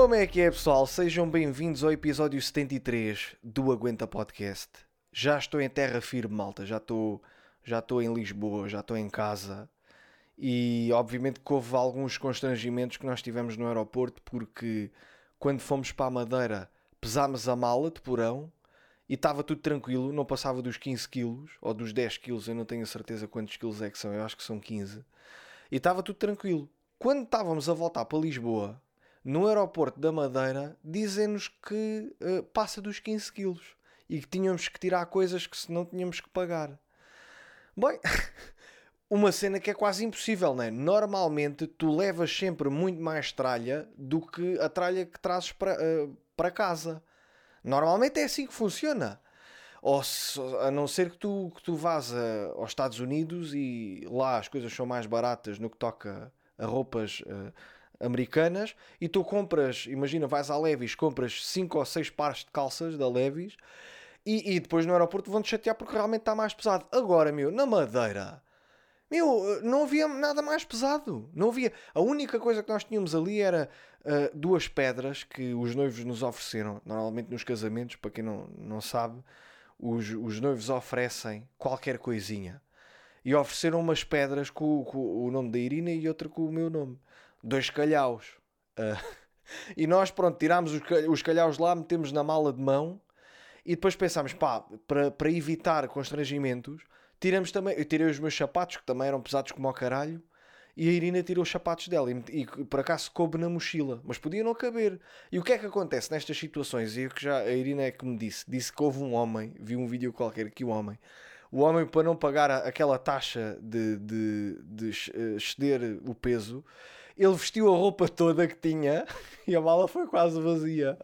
Como é que é, pessoal? Sejam bem-vindos ao episódio 73 do Aguenta Podcast. Já estou em terra firme, malta. Já estou, já estou em Lisboa, já estou em casa. E obviamente que houve alguns constrangimentos que nós tivemos no aeroporto, porque quando fomos para a Madeira pesámos a mala de porão e estava tudo tranquilo, não passava dos 15 quilos ou dos 10 quilos, eu não tenho certeza quantos quilos é que são, eu acho que são 15. E estava tudo tranquilo. Quando estávamos a voltar para Lisboa, no aeroporto da Madeira, dizem-nos que uh, passa dos 15 quilos e que tínhamos que tirar coisas que senão tínhamos que pagar. Bem, uma cena que é quase impossível, não é? Normalmente tu levas sempre muito mais tralha do que a tralha que trazes para, uh, para casa. Normalmente é assim que funciona. Ou se, a não ser que tu, que tu vás a, aos Estados Unidos e lá as coisas são mais baratas no que toca a roupas uh, americanas e tu compras, imagina, vais à Levis, compras 5 ou 6 pares de calças da Levis e, e depois no aeroporto vão-te chatear porque realmente está mais pesado. Agora, meu, na Madeira, meu, não havia nada mais pesado. Não havia. A única coisa que nós tínhamos ali era uh, duas pedras que os noivos nos ofereceram. Normalmente nos casamentos, para quem não, não sabe, os, os noivos oferecem qualquer coisinha. E ofereceram umas pedras com, com o nome da Irina e outra com o meu nome. Dois calhaus. Uh, e nós, pronto, tirámos os, calhaus lá, metemos na mala de mão e depois pensámos, pá, para, para evitar constrangimentos, tiramos também. Eu tirei os meus sapatos, que também eram pesados como ao caralho, e a Irina tirou os sapatos dela e, e por acaso coube na mochila, mas podia não caber. E o que é que acontece nestas situações? E que já a Irina é que me disse, disse que houve um homem, vi um vídeo qualquer que o homem, o homem para não pagar aquela taxa de, de, de eh, exceder o peso, ele vestiu a roupa toda que tinha e a mala foi quase vazia.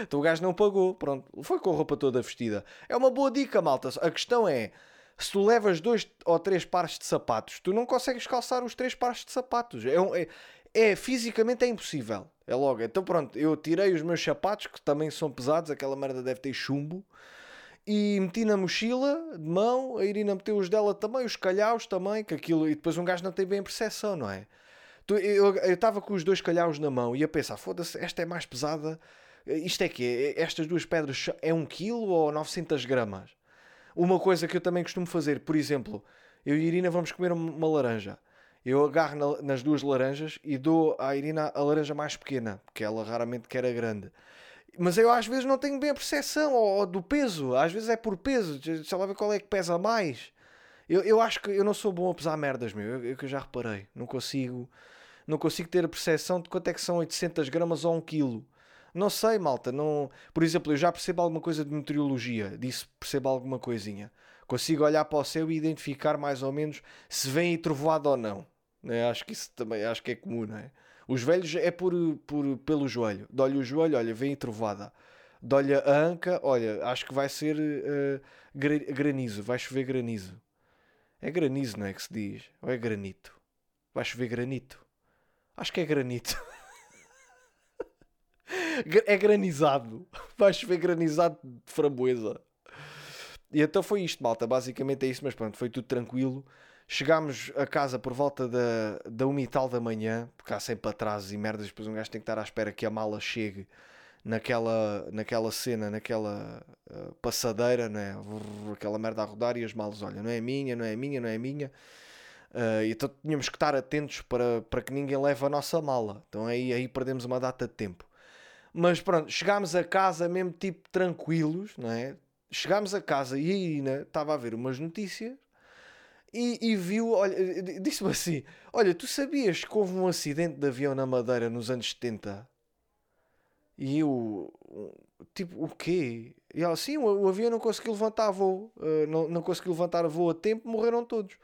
Então o gajo não pagou, pronto, foi com a roupa toda vestida. É uma boa dica, malta. A questão é, se tu levas dois ou três pares de sapatos, tu não consegues calçar os três pares de sapatos. É, é, é, fisicamente é impossível. É logo. Então pronto, eu tirei os meus sapatos, que também são pesados, aquela merda deve ter chumbo, e meti na mochila de mão, a Irina meteu os dela também, os calhaus também, que aquilo, e depois um gajo não tem bem percepção, não é? Eu estava com os dois calhaus na mão e a pensar, foda-se, esta é mais pesada, isto é que Estas duas pedras é 1 um kg ou 900 gramas? Uma coisa que eu também costumo fazer, por exemplo, eu e a Irina vamos comer uma laranja. Eu agarro na, nas duas laranjas e dou à Irina a laranja mais pequena, porque ela raramente quer a grande. Mas eu às vezes não tenho bem a percepção ou, ou do peso, às vezes é por peso, sei lá ver qual é que pesa mais. Eu, eu acho que eu não sou bom a pesar merdas, meu, eu, eu, eu já reparei, não consigo, não consigo ter a percepção de quanto é que são 800 gramas ou 1 quilo. Não sei, malta. Não... Por exemplo, eu já percebo alguma coisa de meteorologia. Disse percebo alguma coisinha. Consigo olhar para o céu e identificar mais ou menos se vem trovoado ou não. Né? Acho que isso também acho que é comum, não é? Os velhos é por, por, pelo joelho. Dói o joelho, olha, vem trovada. Dói a anca, olha, acho que vai ser uh, granizo. Vai chover granizo. É granizo, não é que se diz? Ou é granito? Vai chover granito. Acho que é granito. é granizado. Vai chover granizado de framboesa. E então foi isto, malta. Basicamente é isso, mas pronto, foi tudo tranquilo. Chegámos a casa por volta da, da uma e tal da manhã, porque há sempre atrasos e merdas. Depois um gajo tem que estar à espera que a mala chegue naquela, naquela cena, naquela uh, passadeira, né? aquela merda a rodar e as malas, olha, não é minha, não é minha, não é minha. Uh, então tínhamos que estar atentos para, para que ninguém leve a nossa mala. Então aí, aí perdemos uma data de tempo. Mas pronto, chegámos a casa mesmo tipo tranquilos, não é? Chegámos a casa e a Irina estava a ver umas notícias e, e viu, olha, disse-me assim: Olha, tu sabias que houve um acidente de avião na Madeira nos anos 70? E eu, tipo, o quê? E ela, sim, o, avião não conseguiu levantar voo, uh, não, não conseguiu levantar voo a tempo, morreram todos.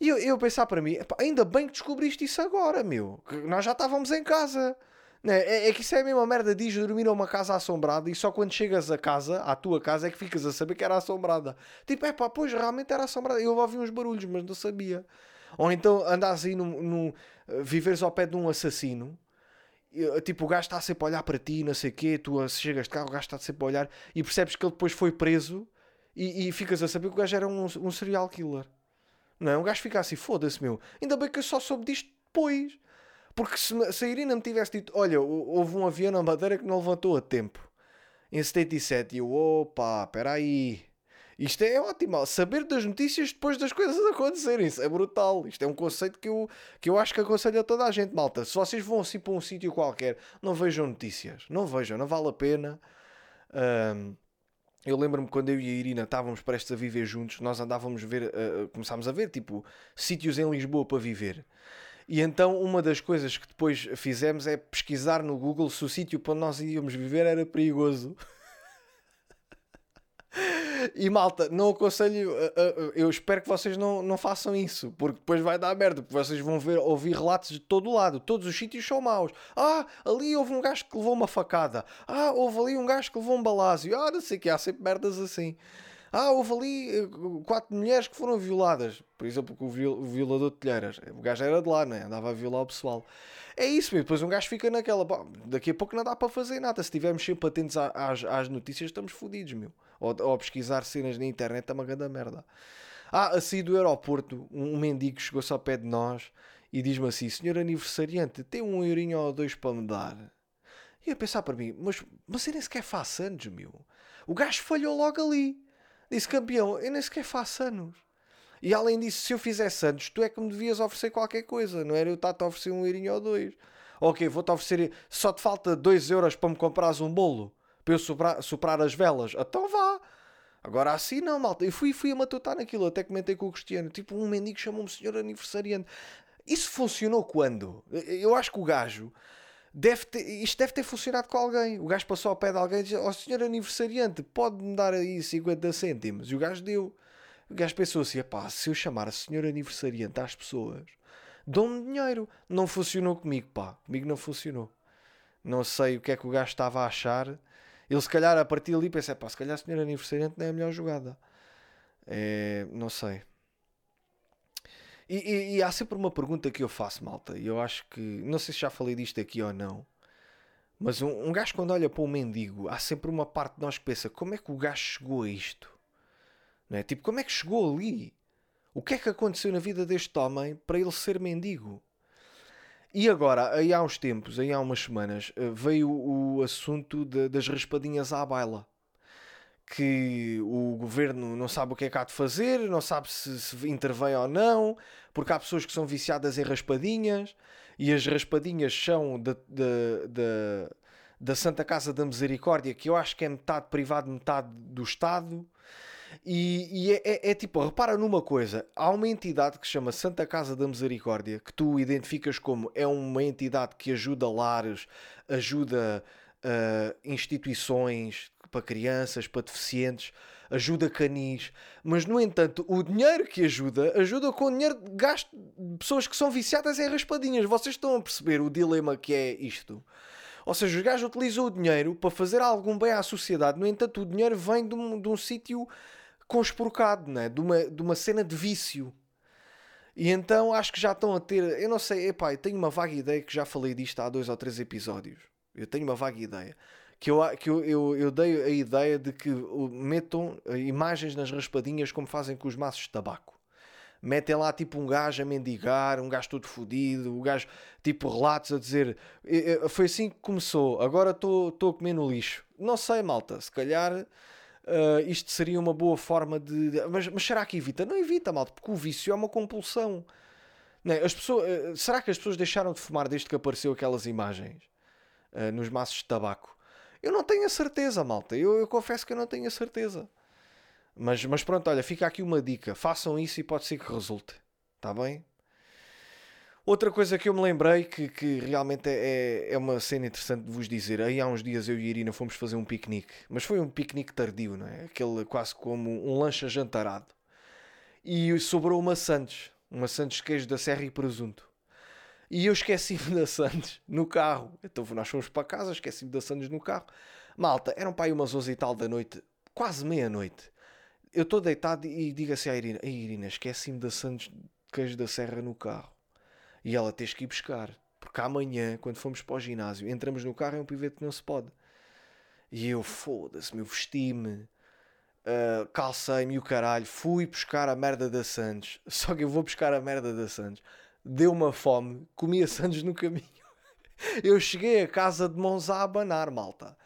E eu, eu pensar para mim, ainda bem que descobriste isso agora, meu, que nós já estávamos em casa. Né? É, é que isso é a mesma merda. Diz dormir a uma casa assombrada e só quando chegas a casa, à tua casa, é que ficas a saber que era assombrada. Tipo, é pá, pois realmente era assombrada. Eu ouvi uns barulhos, mas não sabia. Ou então andas aí num, num viveres ao pé de um assassino. Tipo, o gajo está sempre a olhar para ti, não sei o quê. Tu chegas de carro, o gajo está sempre a olhar e percebes que ele depois foi preso e, e ficas a saber que o gajo era um, um serial killer. Não é? Um gajo fica assim, foda-se, meu. Ainda bem que eu só soube disto depois. Porque se, se a Irina me tivesse dito, olha, houve um avião na Madeira que não levantou a tempo, em 77, e eu, opa, espera aí. Isto é ótimo, saber das notícias depois das coisas acontecerem, isso é brutal. Isto é um conceito que eu, que eu acho que aconselho a toda a gente, malta. Se vocês vão assim para um sítio qualquer, não vejam notícias, não vejam, não vale a pena. Um, eu lembro-me quando eu e a Irina estávamos prestes a viver juntos, nós andávamos a ver, uh, começámos a ver tipo sítios em Lisboa para viver. E então uma das coisas que depois fizemos é pesquisar no Google se o sítio para onde nós íamos viver era perigoso. E malta, não aconselho, eh, eh, eu espero que vocês não, não façam isso, porque depois vai dar merda, porque vocês vão ver, ouvir relatos de todo lado, todos os sítios são maus. Ah, ali houve um gajo que levou uma facada. Ah, houve ali um gajo que levou um balásio. Ah, não sei que, há sempre merdas assim. Ah, houve ali eh, quatro mulheres que foram violadas. Por exemplo, o violador de telheiras. O gajo era de lá, né? andava a violar o pessoal. É isso mesmo. Depois um gajo fica naquela. daqui a pouco não dá para fazer nada. Se estivermos sempre atentos às, às notícias, estamos fodidos, meu. Ou, ou pesquisar cenas na internet é uma grande merda. Ah, assim do aeroporto, um mendigo chegou-se ao pé de nós e diz-me assim: Senhor aniversariante, tem um eurinho ou dois para me dar? E a pensar para mim: Mas você nem sequer faz anos, meu. O gajo falhou logo ali. Disse: Campeão, eu nem sequer faço anos. E além disso, se eu fizesse anos, tu é que me devias oferecer qualquer coisa, não era eu estar-te a oferecer um eurinho ou dois. Ok, vou-te oferecer. Só te falta dois euros para me comprares um bolo para eu soprar, soprar as velas. Então vá. Agora assim não, malta. Eu fui, fui a matutar naquilo, até comentei com o Cristiano. Tipo, um mendigo chamou-me senhor aniversariante. Isso funcionou quando? Eu acho que o gajo deve ter, isto deve ter funcionado com alguém. O gajo passou ao pé de alguém e disse: Ó oh, senhor aniversariante, pode-me dar aí 50 cêntimos? E o gajo deu. O gajo pensou assim: pá, se eu chamar a senhor aniversariante às pessoas, dão-me dinheiro. Não funcionou comigo, pá. Comigo não funcionou. Não sei o que é que o gajo estava a achar ele se calhar a partir dali pensa, pá, se calhar senhor aniversariante não é a melhor jogada. É, não sei. E, e, e, há sempre uma pergunta que eu faço, malta, e eu acho que, não sei se já falei disto aqui ou não, mas um, um gajo quando olha para um mendigo, há sempre uma parte de nós que pensa, como é que o gajo chegou a isto? Não é? Tipo, como é que chegou ali? O que é que aconteceu na vida deste homem para ele ser mendigo? E agora, aí há uns tempos, aí há umas semanas, eh, veio o assunto de, das raspadinhas à baila. Que o governo não sabe o que é que há de fazer, não sabe se, se intervém ou não, porque há pessoas que são viciadas em raspadinhas e as raspadinhas são da, da, da, Santa Casa da Misericórdia, que eu acho que é metade privado, metade do Estado. E, e é, é, é, tipo, repara numa coisa: há uma entidade que se chama Santa Casa da Misericórdia, que tu identificas como é uma entidade que ajuda lares, ajuda uh, instituições para crianças, para deficientes, ajuda canis, mas no entanto, o dinheiro que ajuda, ajuda com o dinheiro gasto de pessoas que são viciadas em raspadinhas. Vocês estão a perceber o dilema que é isto? Ou seja, os gajos utilizam o dinheiro para fazer algum bem à sociedade, no entanto, o dinheiro vem de um, de um sítio conspurcado, né? de, uma, de uma cena de vício. E então acho que já estão a ter. Eu não sei, epá, eu tenho uma vaga ideia que já falei disto há dois ou três episódios. Eu tenho uma vaga ideia. Que eu, que eu, eu, eu dei a ideia de que metam imagens nas raspadinhas como fazem com os maços de tabaco. Metem lá tipo um gajo a mendigar, um gajo todo fodido, um gajo tipo relatos a dizer foi assim que começou, agora estou a comer no lixo. Não sei, malta, se calhar uh, isto seria uma boa forma de. Mas, mas, será que evita? Não evita, malta, porque o vício é uma compulsão. Não é? As pessoas, uh, será que as pessoas deixaram de fumar desde que apareceu aquelas imagens uh, nos maços de tabaco? Eu não tenho a certeza, malta. Eu, eu confesso que eu não tenho a certeza. Mas, mas pronto, olha, fica aqui uma dica. Façam isso e pode ser que resulte. Está bem? Outra coisa que eu me lembrei que, que realmente é, é, é uma cena interessante de vos dizer. Aí há uns dias eu e a Irina fomos fazer um piquenique, mas foi um piquenique tardio, não é? Aquele quase como um lanche jantarado. E sobrou uma Santos, uma Santos queijo da Serra e presunto. E eu esqueci-me da Santos no carro. Então nós fomos para casa, esqueci-me da Santos no carro. Malta, eram para aí umas 11 e tal da noite, quase meia-noite. Eu estou deitado e digo assim à Irina: Irina, esqueci-me da Santos de queijo da Serra no carro e ela tens que ir buscar. Porque amanhã, quando fomos para o ginásio, entramos no carro, é um pivete que não se pode. E eu, foda-se, meu, vesti-me, uh, calcei-me o caralho, fui buscar a merda da Santos. Só que eu vou buscar a merda da Santos. Deu uma fome, comia sandes no caminho. Eu cheguei a casa de mãos a abanar, malta.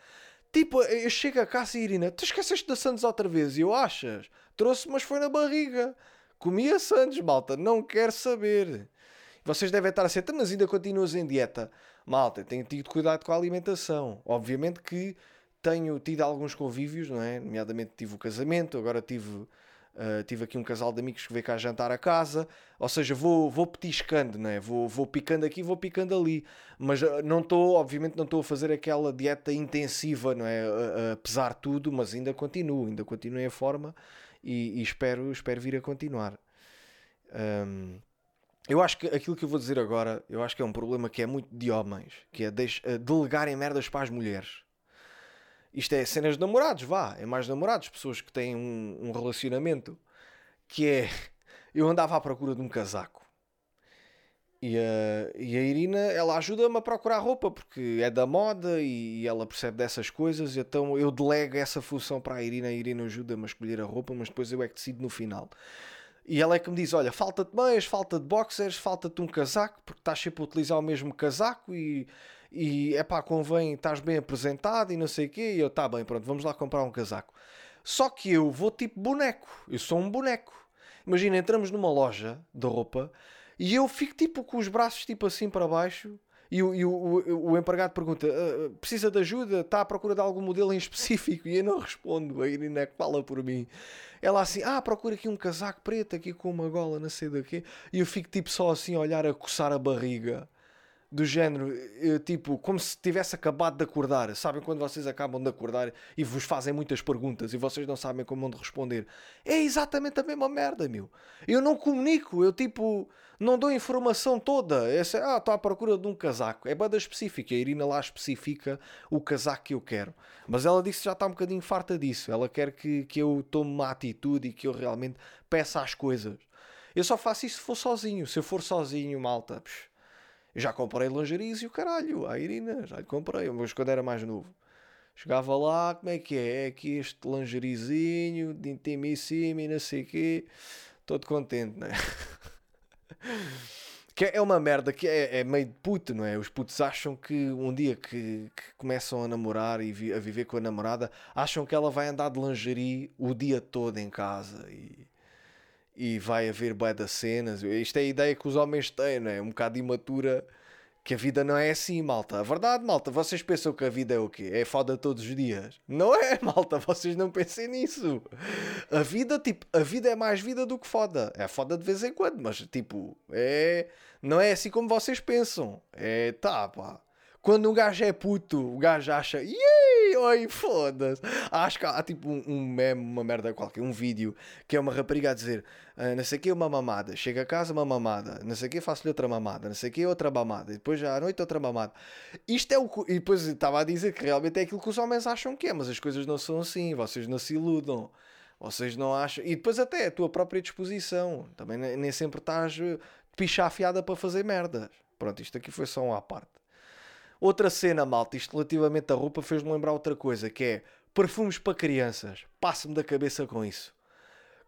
Tipo, eu chego a casa e Irina, tu esqueceste da Santos outra vez? E eu achas? Trouxe, mas foi na barriga. Comia Santos, malta, não quero saber. Vocês devem estar a ser, mas ainda continuas em dieta. Malta, tenho tido cuidado com a alimentação. Obviamente que tenho tido alguns convívios, não é? Nomeadamente tive o casamento, agora tive Uh, tive aqui um casal de amigos que veio cá jantar a casa, ou seja, vou, vou petiscando, não é? vou, vou picando aqui, vou picando ali, mas uh, não estou, obviamente, não estou a fazer aquela dieta intensiva, não é? A, a pesar tudo, mas ainda continuo, ainda continuo em forma e, e espero, espero vir a continuar. Um, eu acho que aquilo que eu vou dizer agora, eu acho que é um problema que é muito de homens, que é uh, delegarem merdas para as mulheres. Isto é cenas de namorados, vá, é mais namorados, pessoas que têm um, um relacionamento que é. Eu andava à procura de um casaco. E a, e a Irina, ela ajuda-me a procurar roupa porque é da moda e ela percebe dessas coisas. Então eu delego essa função para a Irina. A Irina ajuda-me a escolher a roupa, mas depois eu é que decido no final. E ela é que me diz: Olha, falta-te meias, falta de boxers, falta-te um casaco, porque estás sempre a utilizar o mesmo casaco e e é pá, convém, estás bem apresentado e não sei o quê. E eu, tá bem, pronto, vamos lá comprar um casaco. Só que eu vou tipo boneco, eu sou um boneco. Imagina, entramos numa loja de roupa e eu fico tipo com os braços tipo assim para baixo. E o, e o, o, o empregado pergunta: uh, precisa de ajuda? Está à procura de algum modelo em específico? E eu não respondo. A Irina é que fala por mim. Ela assim: ah, procura aqui um casaco preto, aqui com uma gola, não sei daqui. E eu fico tipo só assim a olhar, a coçar a barriga do género, eh, tipo, como se tivesse acabado de acordar. Sabem quando vocês acabam de acordar e vos fazem muitas perguntas e vocês não sabem como onde responder? É exatamente a mesma merda, meu. Eu não comunico, eu tipo, não dou informação toda. Essa, ah, estou à procura de um casaco. É banda específica. A Irina lá especifica o casaco que eu quero. Mas ela disse que já está um bocadinho farta disso. Ela quer que, que eu tome uma atitude e que eu realmente peça as coisas. Eu só faço isso se for sozinho. Se eu for sozinho, malta. Psh, já comprei lingeries e o caralho, a Irina, já lhe comprei, mas quando era mais novo. Chegava lá, como é que é? É aqui este lingerizinho de intimissimo e não sei o quê. Todo contente, não é? que é uma merda que é, é, meio de puto, não é? Os putos acham que um dia que, que começam a namorar e vi, a viver com a namorada, acham que ela vai andar de lingerie o dia todo em casa e e vai haver bué das cenas. Isto é a ideia que os homens têm, não é? Um bocado imatura que a vida não é assim, malta. A verdade, malta, vocês pensam que a vida é o quê? É foda todos os dias? Não é, malta, vocês não pensem nisso. A vida, tipo, a vida é mais vida do que foda. É foda de vez em quando, mas tipo, é. Não é assim como vocês pensam. É, tá, pá. Quando um gajo é puto, o gajo acha, yey, oi, foda-se. Acho que há tipo um, um uma merda qualquer, um vídeo que é uma rapariga a dizer, ah, não sei o que, uma mamada. Chega a casa, uma mamada. Não sei o que, faço-lhe outra mamada. Não sei o que, outra mamada. E depois já à noite, outra mamada. Isto é o. E depois estava a dizer que realmente é aquilo que os homens acham que é, mas as coisas não são assim. Vocês não se iludam. Vocês não acham. E depois até a tua própria disposição. Também nem sempre estás de pichar afiada para fazer merdas. Pronto, isto aqui foi só um à parte. Outra cena, malta, isto relativamente à roupa fez-me lembrar outra coisa, que é perfumes para crianças. Passa-me da cabeça com isso.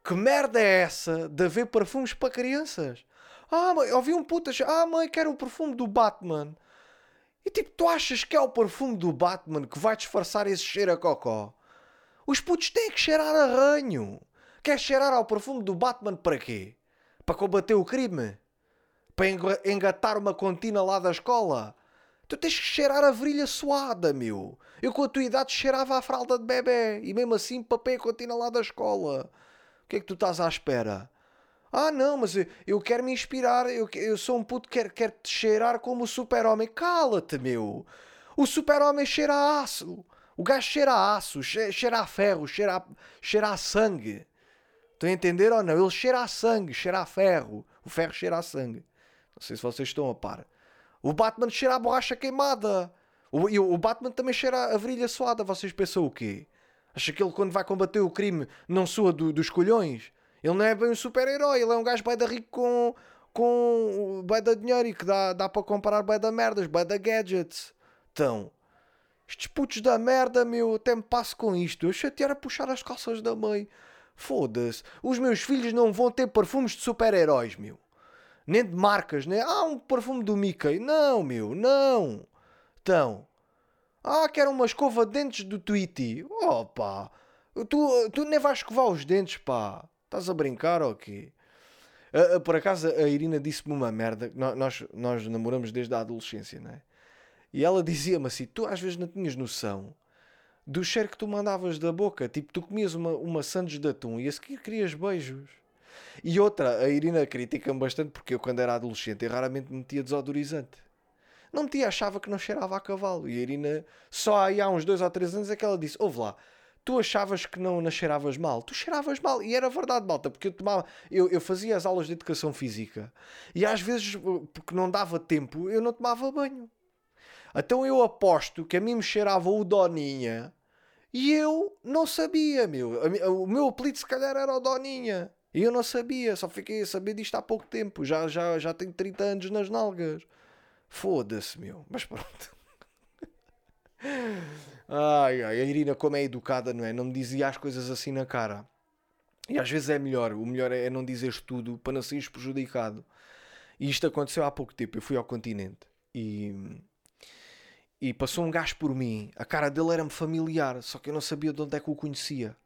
Que merda é essa de haver perfumes para crianças? Ah, mãe, ouvi um puta. Ah, mãe, quero o perfume do Batman. E tipo, tu achas que é o perfume do Batman que vai disfarçar esse cheiro a cocó? Os putos têm que cheirar a ranho. Quer cheirar ao perfume do Batman para quê? Para combater o crime? Para engatar uma contina lá da escola? Tu tens que cheirar a virilha suada, meu. Eu com a tua idade cheirava a fralda de bebê e mesmo assim papei a contina lá da escola. O que é que tu estás à espera? Ah, não, mas eu, eu quero me inspirar. Eu, eu sou um puto que quer, quer te cheirar como o super-homem. Cala-te, meu. O super-homem cheira a aço. O gajo cheira a aço, cheira a ferro, cheira a, cheira a sangue. Estão a entender ou não? Ele cheira a sangue, cheira a ferro. O ferro cheira a sangue. Não sei se vocês estão a par. O Batman cheira a borracha queimada. O, o Batman também cheira a virilha suada. Vocês pensam o quê? Acha que ele, quando vai combater o crime, não soa do, dos colhões? Ele não é bem um super-herói. Ele é um gajo bem da rico com, com bem da dinheiro e que dá, dá para comparar bem da merdas, bem da gadgets. Então, estes putos da merda, meu, até me passo com isto. Eu chatear a puxar as calças da mãe. Foda-se. Os meus filhos não vão ter perfumes de super-heróis, meu. Nem de marcas, nem. Ah, um perfume do Mickey. Não, meu, não. Então. Ah, quero uma escova de dentes do Tweety. Opa! Tu, tu nem vais escovar os dentes, pá. Estás a brincar ou quê? Uh, uh, por acaso a Irina disse-me uma merda. Nós, nós namoramos desde a adolescência, não é? E ela dizia-me assim: tu às vezes não tinhas noção do cheiro que tu mandavas da boca. Tipo, tu comias uma, uma sandes de atum e a seguir querias beijos. E outra, a Irina critica-me bastante porque eu, quando era adolescente, eu raramente metia desodorizante. Não metia, achava que não cheirava a cavalo. E a Irina, só aí há uns dois ou três anos, é que ela disse: Ouve lá, tu achavas que não, não cheiravas mal? Tu cheiravas mal. E era verdade, malta, porque eu tomava. Eu, eu fazia as aulas de educação física e às vezes, porque não dava tempo, eu não tomava banho. Então eu aposto que a mim me cheirava o Doninha e eu não sabia, meu. O meu apelido se calhar era o Doninha. E eu não sabia, só fiquei a saber disto há pouco tempo. Já, já, já tenho 30 anos nas nalgas. Foda-se, meu. Mas pronto. Ai, ai, a Irina, como é educada, não é? Não me dizia as coisas assim na cara. E às vezes é melhor. O melhor é não dizeres tudo para não seres prejudicado. E isto aconteceu há pouco tempo. Eu fui ao continente e e passou um gajo por mim. A cara dele era-me familiar, só que eu não sabia de onde é que o conhecia.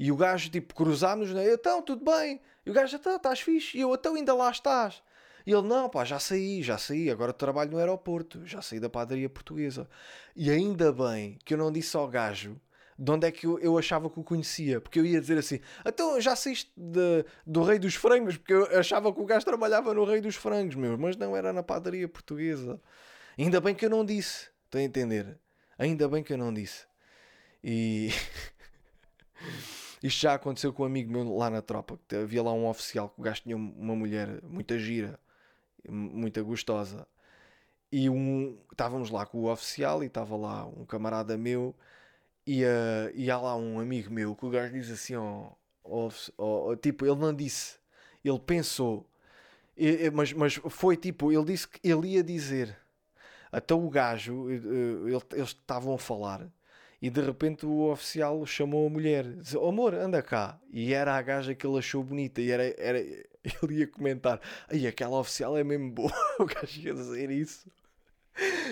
E o gajo, tipo, cruzámos, né? então, tudo bem. E o gajo, então, estás fixe. E eu, então, ainda lá estás. E ele, não, pá, já saí, já saí. Agora trabalho no aeroporto. Já saí da padaria portuguesa. E ainda bem que eu não disse ao gajo de onde é que eu, eu achava que o conhecia. Porque eu ia dizer assim, então, já saíste de, do Rei dos Frangos. Porque eu achava que o gajo trabalhava no Rei dos Frangos, meu. Mas não, era na padaria portuguesa. Ainda bem que eu não disse. Estão a entender? Ainda bem que eu não disse. E. Isto já aconteceu com um amigo meu lá na tropa. Que havia lá um oficial que o gajo tinha uma mulher muito gira, muito gostosa. E um, estávamos lá com o oficial e estava lá um camarada meu. E, uh, e há lá um amigo meu que o gajo diz assim: oh, oh, oh, tipo, ele não disse, ele pensou, mas, mas foi tipo, ele disse que ele ia dizer. Até o gajo, eh, eh, eles estavam a falar e de repente o oficial chamou a mulher, disse, oh, amor, anda cá. E era a gaja que ele achou bonita e era, era, ele ia comentar, aí aquela oficial é mesmo boa, o gajo ia dizer isso.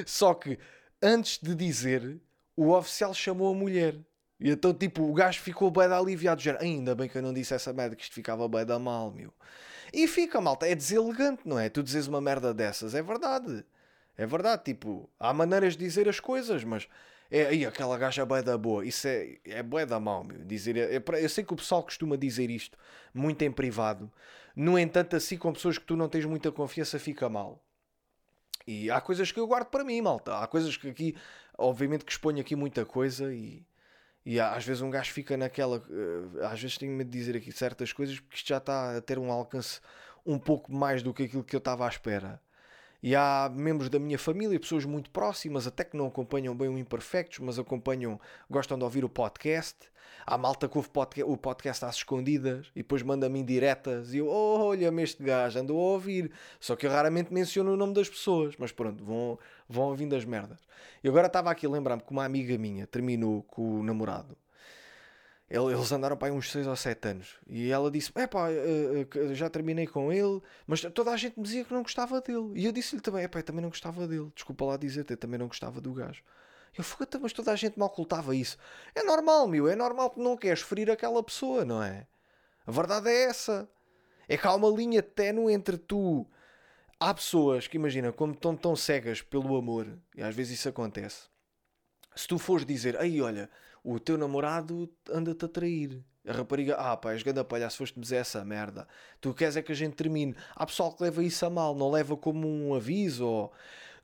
Só que antes de dizer, o oficial chamou a mulher. E então, tipo, o gajo ficou bem aliviado. Já, ainda bem que eu não disse essa merda, que isto ficava bem da mal, meu. E fica, malta, é deselegante, não é? Tu dizes uma merda dessas, é verdade. É verdade, tipo, há maneiras de dizer as coisas, mas é aí aquela gaja é da boa, isso é, é bué da mal, meu. Dizer, é, é, eu sei que o pessoal costuma dizer isto muito em privado, no entanto, assim com pessoas que tu não tens muita confiança, fica mal. E há coisas que eu guardo para mim, malta. Há coisas que aqui, obviamente, que exponho aqui muita coisa e, e às vezes um gajo fica naquela. Eh, às vezes tenho medo de dizer aqui certas coisas porque isto já está a ter um alcance um pouco mais do que aquilo que eu estava à espera. E há membros da minha família, pessoas muito próximas, até que não acompanham bem o Imperfectos, mas acompanham, gostam de ouvir o podcast. Há malta que ouve o podcast às escondidas e depois manda-me indiretas e eu, oh, olha-me este gajo, ando a ouvir. Só que eu raramente menciono o nome das pessoas, mas pronto, vão, vão ouvindo as merdas. E agora estava aqui a lembrar-me que uma amiga minha terminou com o namorado eles andaram para aí uns 6 ou 7 anos. E ela disse: É pá, eh, eh, já terminei com ele, mas toda a gente me dizia que não gostava dele. E eu disse-lhe também: É pá, também não gostava dele. Desculpa lá dizer-te, eu também não gostava do gajo. Eu fui, mas toda a gente me ocultava isso. É normal, meu, é normal que não queres ferir aquela pessoa, não é? A verdade é essa. É que há uma linha ténue entre tu. Há pessoas que, imagina, como estão tão cegas pelo amor, e às vezes isso acontece. Se tu fores dizer, aí olha, o teu namorado anda-te a trair. A rapariga, ah pá, és ganda palhaço, foste-me dizer essa merda. Tu queres é que a gente termine. Há pessoal que leva isso a mal, não leva como um aviso. Ou...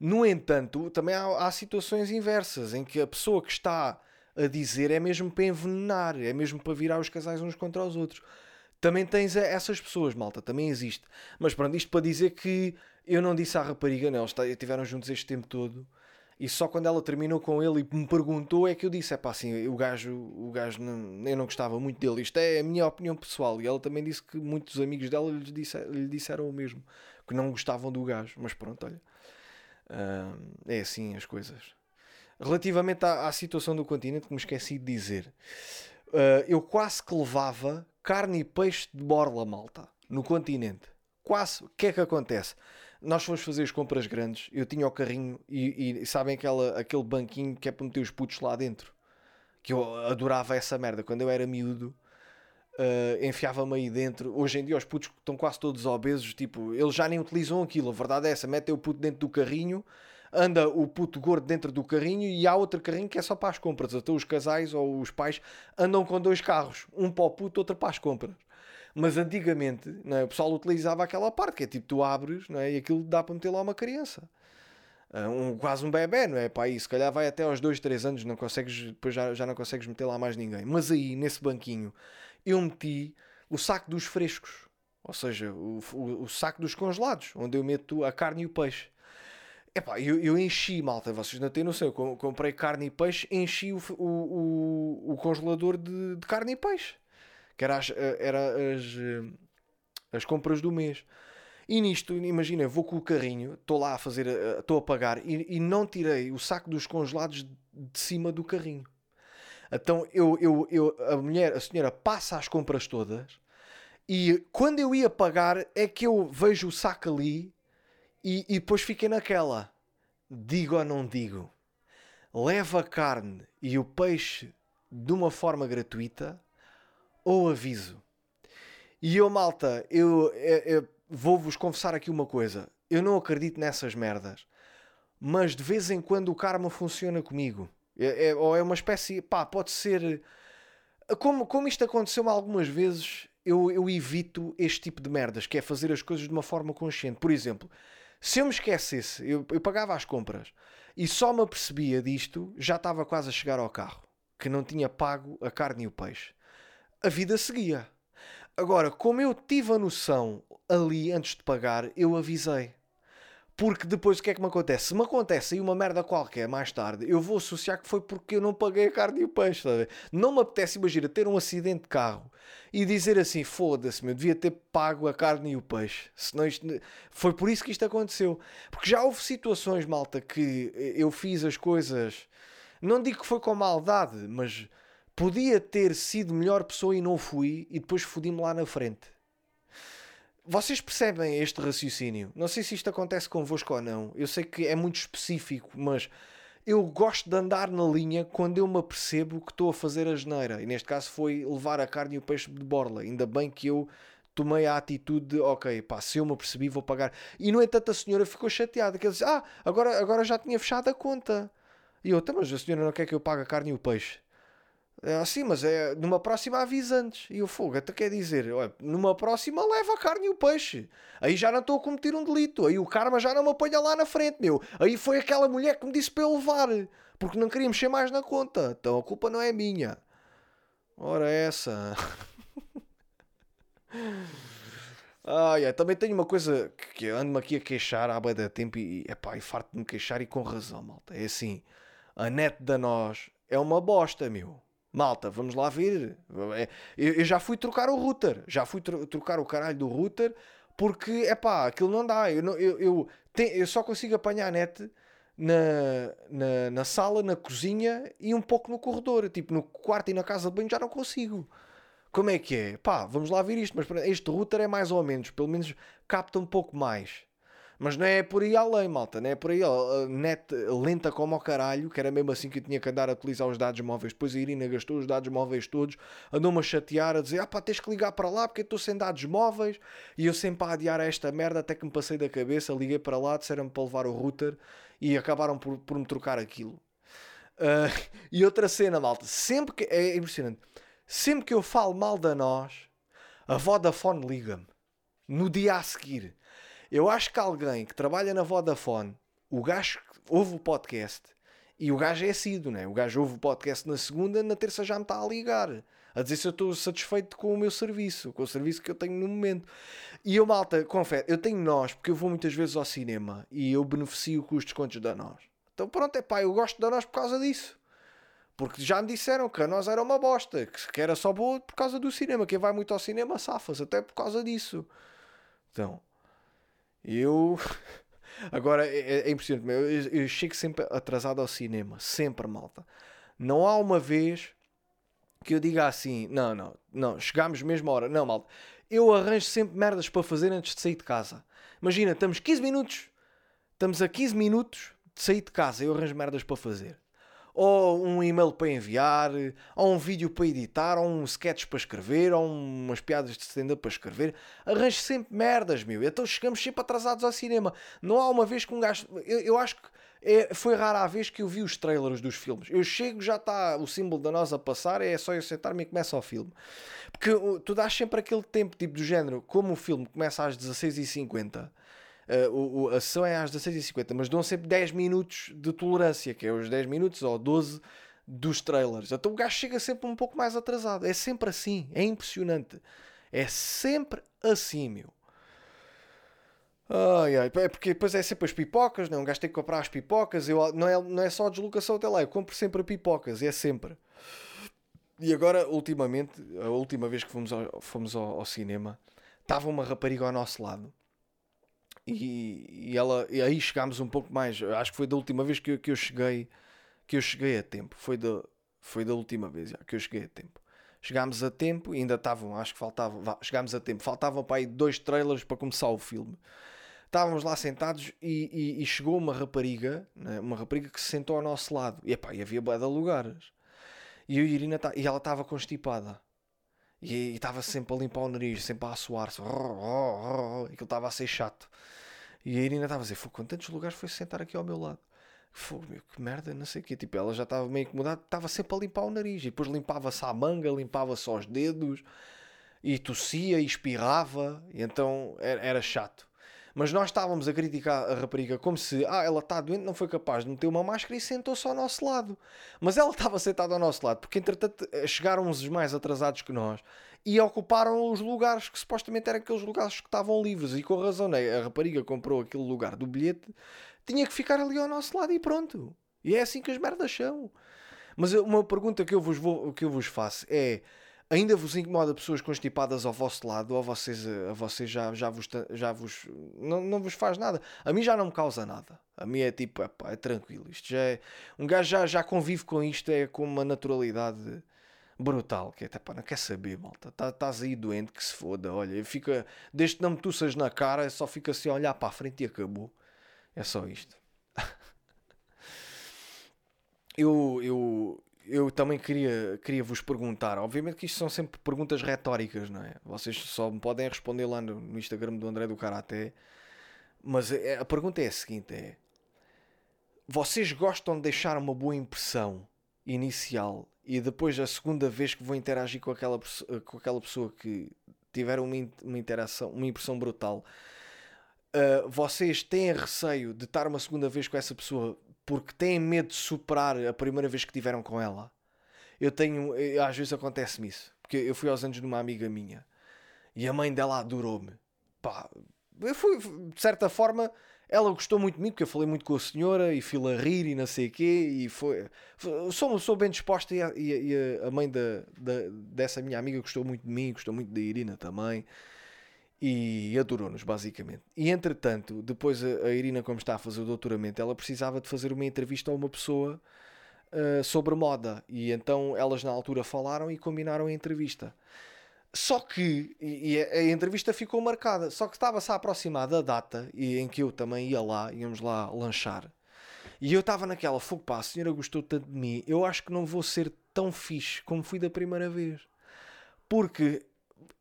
No entanto, também há, há situações inversas em que a pessoa que está a dizer é mesmo para envenenar, é mesmo para virar os casais uns contra os outros. Também tens essas pessoas, malta, também existe. Mas pronto, isto para dizer que eu não disse à rapariga, não, eles estiveram juntos este tempo todo e só quando ela terminou com ele e me perguntou é que eu disse: é pá, assim, o gajo, o gajo não, eu não gostava muito dele. Isto é a minha opinião pessoal. E ela também disse que muitos amigos dela lhe, disse, lhe disseram o mesmo, que não gostavam do gajo. Mas pronto, olha, uh, é assim as coisas. Relativamente à, à, situação do continente, que me esqueci de dizer, uh, eu quase que levava carne e peixe de borla, malta, no continente. quase. O que é que acontece? Nós fomos fazer as compras grandes, eu tinha o carrinho e, e sabem aquela, aquele banquinho que é para meter os putos lá dentro? Que eu adorava essa merda. Quando eu era miúdo, uh, enfiava-me aí dentro. Hoje em dia os putos estão quase todos obesos, tipo, eles já nem utilizam aquilo. A verdade é essa, metem o puto dentro do carrinho anda o puto gordo dentro do carrinho e há outro carrinho que é só para as compras. Até os casais ou os pais andam com dois carros, um para o puto, outro para as compras. Mas antigamente não é? o pessoal utilizava aquela parte que é tipo tu abres não é? e aquilo dá para meter lá uma criança. Ah, um, quase um bebê, não é? Pá, aí, se calhar vai até aos 2, 3 anos, não consegues, depois já, já não consegues meter lá mais ninguém. Mas aí, nesse banquinho, eu meti o saco dos frescos, ou seja, o, o, o saco dos congelados, onde eu meto a carne e o peixe. Epá, eu, eu enchi, malta, vocês não têm noção. Eu comprei carne e peixe, enchi o, o, o, o congelador de, de, carne e peixe, que era as, eh, era as, eh, as compras do mês. E nisto, imagina, vou com o carrinho, estou lá a fazer, eh, estou a pagar e, e, não tirei o saco dos congelados de cima do carrinho. Então eu, eu, eu, a mulher, a senhora passa as compras todas e quando eu ia pagar é que eu vejo o saco ali e, e depois fiquei naquela: digo ou não digo? Leva a carne e o peixe de uma forma gratuita ou aviso? E eu, malta, eu, eu, eu vou-vos confessar aqui uma coisa: eu não acredito nessas merdas, mas de vez em quando o karma funciona comigo. É, é, ou é uma espécie, pá, pode ser. Como, como isto aconteceu algumas vezes, eu, eu evito este tipo de merdas, que é fazer as coisas de uma forma consciente. Por exemplo, se eu me esquecesse, eu, eu pagava as compras e só me apercebia disto, já estava quase a chegar ao carro, que não tinha pago a carne e o peixe. A vida seguia. Agora, como eu tive a noção ali antes de pagar, eu avisei. Porque depois o que é que me acontece? Se me acontece aí uma merda qualquer mais tarde, eu vou associar que foi porque eu não paguei a carne e o peixe. Sabe? Não me apetece, imagina, ter um acidente de carro e dizer assim: foda-se, meu, devia ter pago a carne e o peixe. Senão isto... Foi por isso que isto aconteceu. Porque já houve situações, malta, que eu fiz as coisas. Não digo que foi com maldade, mas podia ter sido melhor pessoa e não fui, e depois fodi-me lá na frente. Vocês percebem este raciocínio? Não sei se isto acontece convosco ou não. Eu sei que é muito específico, mas eu gosto de andar na linha quando eu me apercebo que estou a fazer a geneira. E neste caso foi levar a carne e o peixe de borla. Ainda bem que eu tomei a atitude de, ok, pá, se eu me apercebi vou pagar. E no entanto a senhora ficou chateada, que ela disse, ah, agora, agora já tinha fechado a conta. E eu, tá, mas a senhora não quer que eu pague a carne e o peixe. É assim, mas é numa próxima avisa antes. E o fogo, até quer dizer, olha, numa próxima leva a carne e o peixe. Aí já não estou a cometer um delito. Aí o karma já não me apanha lá na frente, meu. Aí foi aquela mulher que me disse para eu levar. Porque não queria mexer mais na conta. Então a culpa não é minha. Ora, essa. Ai, ai, também tenho uma coisa que ando-me aqui a queixar há bem da tempo e, epá, e farto de me queixar e com razão, malta. É assim, a net da nós é uma bosta, meu. Malta, vamos lá ver. É, eu, já fui trocar o router. Já fui trocar o caralho do router porque, é pá, aquilo não dá. Eu, não, eu, eu, eu, só consigo apanhar a net na, na, na, sala, na cozinha e um pouco no corredor. Tipo, no quarto e na casa de banho já não consigo. Como é que é? Pá, vamos lá ver isto. Mas este router é mais ou menos, pelo menos capta um pouco mais. Mas não é por aí além, malta, não é por aí. Net lenta como ao caralho, que era mesmo assim que eu tinha que andar a atualizar os dados móveis. Depois a Irina gastou os dados móveis todos, andou-me a chatear, a dizer: ah pá, tens que ligar para lá porque eu estou sem dados móveis. E eu sempre a adiar esta merda até que me passei da cabeça, liguei para lá, disseram-me para levar o router e acabaram por, por me trocar aquilo. Uh, e outra cena, malta, sempre que. É impressionante. Sempre que eu falo mal da nós, a Vodafone liga-me. No dia a seguir eu acho que alguém que trabalha na Vodafone, o gajo ouve o podcast e o gajo é assíduo, né? O gajo ouve o podcast na segunda, na terça já me está a ligar. A dizer se eu estou satisfeito com o meu serviço, com o serviço que eu tenho no momento. E eu, malta, confesso, eu tenho nós, porque eu vou muitas vezes ao cinema e eu beneficio com os descontos da nós. Então pronto, é pá, eu gosto da nós por causa disso. Porque já me disseram que a nós era uma bosta, que era só boa por causa do cinema. Quem vai muito ao cinema safa-se, até por causa disso. Então, eu. Agora é, é, é impressionante, eu, eu, chego sempre atrasado ao cinema, sempre malta. Não há uma vez que eu diga assim: não, não, não, chegámos mesmo à hora. Não, malta. Eu arranjo sempre merdas para fazer antes de sair de casa. Imagina, estamos 15 minutos, estamos a 15 minutos de sair de casa. Eu arranjo merdas para fazer. Ou um e-mail para enviar, ou um vídeo para editar, ou um sketch para escrever, ou umas piadas de stand-up para escrever. Arranjo sempre merdas, meu. Então chegamos sempre atrasados ao cinema. Não há uma vez que um gajo. Eu, eu acho que é, foi rara a vez que eu vi os trailers dos filmes. Eu chego, já está o símbolo da nós a passar, é só eu sentar-me e começa o filme. Porque tu dás sempre aquele tempo, tipo do género, como o filme começa às 16h50 Uh, o, a sessão é às 16h50, mas dão sempre 10 minutos de tolerância, que é os 10 minutos ou 12 dos trailers. Então o gajo chega sempre um pouco mais atrasado. É sempre assim, é impressionante. É sempre assim, meu. Ai, ai, é porque depois é sempre as pipocas, não? É? Um gajo tem que comprar as pipocas. Eu, não, é, não é só a deslocação até lá, eu compro sempre pipocas, é sempre. E agora, ultimamente, a última vez que fomos ao, fomos ao, ao cinema, estava uma rapariga ao nosso lado e, e, ela, e aí chegámos um pouco mais. Acho que foi da última vez que eu, que eu cheguei que eu cheguei a tempo. Foi da, foi da última vez já, que eu cheguei a tempo. Chegámos a tempo ainda estavam, acho que faltavam, chegámos a tempo, faltavam para aí dois trailers para começar o filme. Estávamos lá sentados e, e, e chegou uma rapariga, né, uma rapariga que se sentou ao nosso lado. E, epá, e havia bué de lugares. E, eu, e, Irina, e ela estava constipada. E estava sempre a limpar o nariz, sempre a assoar-se. Aquilo estava a ser chato. E a Irina estava a dizer: com tantos lugares foi sentar aqui ao meu lado. Fogo, meu, que merda, não sei o quê. Tipo, ela já estava meio incomodada, estava sempre a limpar o nariz. E depois limpava-se a manga, limpava-se os dedos. E tossia e espirrava. E então era, era chato. Mas nós estávamos a criticar a rapariga como se, ah, ela está doente, não foi capaz de meter uma máscara e sentou-se ao nosso lado. Mas ela estava sentada ao nosso lado, porque entretanto eh, chegaram os mais atrasados que nós e ocuparam os lugares que supostamente eram aqueles lugares que estavam livres. E com razão, né? a rapariga comprou aquele lugar do bilhete, tinha que ficar ali ao nosso lado e pronto. E é assim que as merdas são. Mas uma pergunta que eu vos, vou, que eu vos faço é ainda vos incomoda pessoas constipadas ao vosso lado ou vocês, a vocês já, já vos, já vos não, não vos faz nada? A mim já não me causa nada. A mim é tipo, epá, é tranquilo. Isto já é, um gajo já, já convive com isto é com uma naturalidade brutal. Que é, epá, não quer saber, malta. Estás tá, aí doente, que se foda. Olha, fica, desde que não me tuças na cara, só fica assim a olhar para a frente e acabou. É só isto. eu, eu, eu também queria, queria vos perguntar, obviamente que isto são sempre perguntas retóricas, não é? Vocês só me podem responder lá no, no Instagram do André do Karaté, mas é, a pergunta é a seguinte: é vocês gostam de deixar uma boa impressão inicial e depois a segunda vez que vão interagir com aquela, com aquela pessoa que tiveram uma, uma interação, uma impressão brutal, uh, vocês têm receio de estar uma segunda vez com essa pessoa porque têm medo de superar a primeira vez que tiveram com ela. Eu tenho, eu, às vezes acontece-me isso, porque eu fui aos anos de uma amiga minha e a mãe dela adorou-me. Pá, eu fui, de certa forma, ela gostou muito de mim, porque eu falei muito com a senhora e fui a rir e não sei o quê. E foi, sou, sou bem disposta e, a, e a mãe da, da, dessa minha amiga gostou muito de mim, gostou muito da Irina também e adorou-nos, basicamente. E entretanto, depois a, Irina, como está a fazer o doutoramento, ela precisava de fazer uma entrevista a uma pessoa uh, sobre moda. E então elas na altura falaram e combinaram a entrevista. Só que, e a, a entrevista ficou marcada, só que estava-se a aproximar da data e em que eu também ia lá, íamos lá lanchar. E eu estava naquela, fogo pá, a senhora gostou tanto de mim, eu acho que não vou ser tão fixe como fui da primeira vez. Porque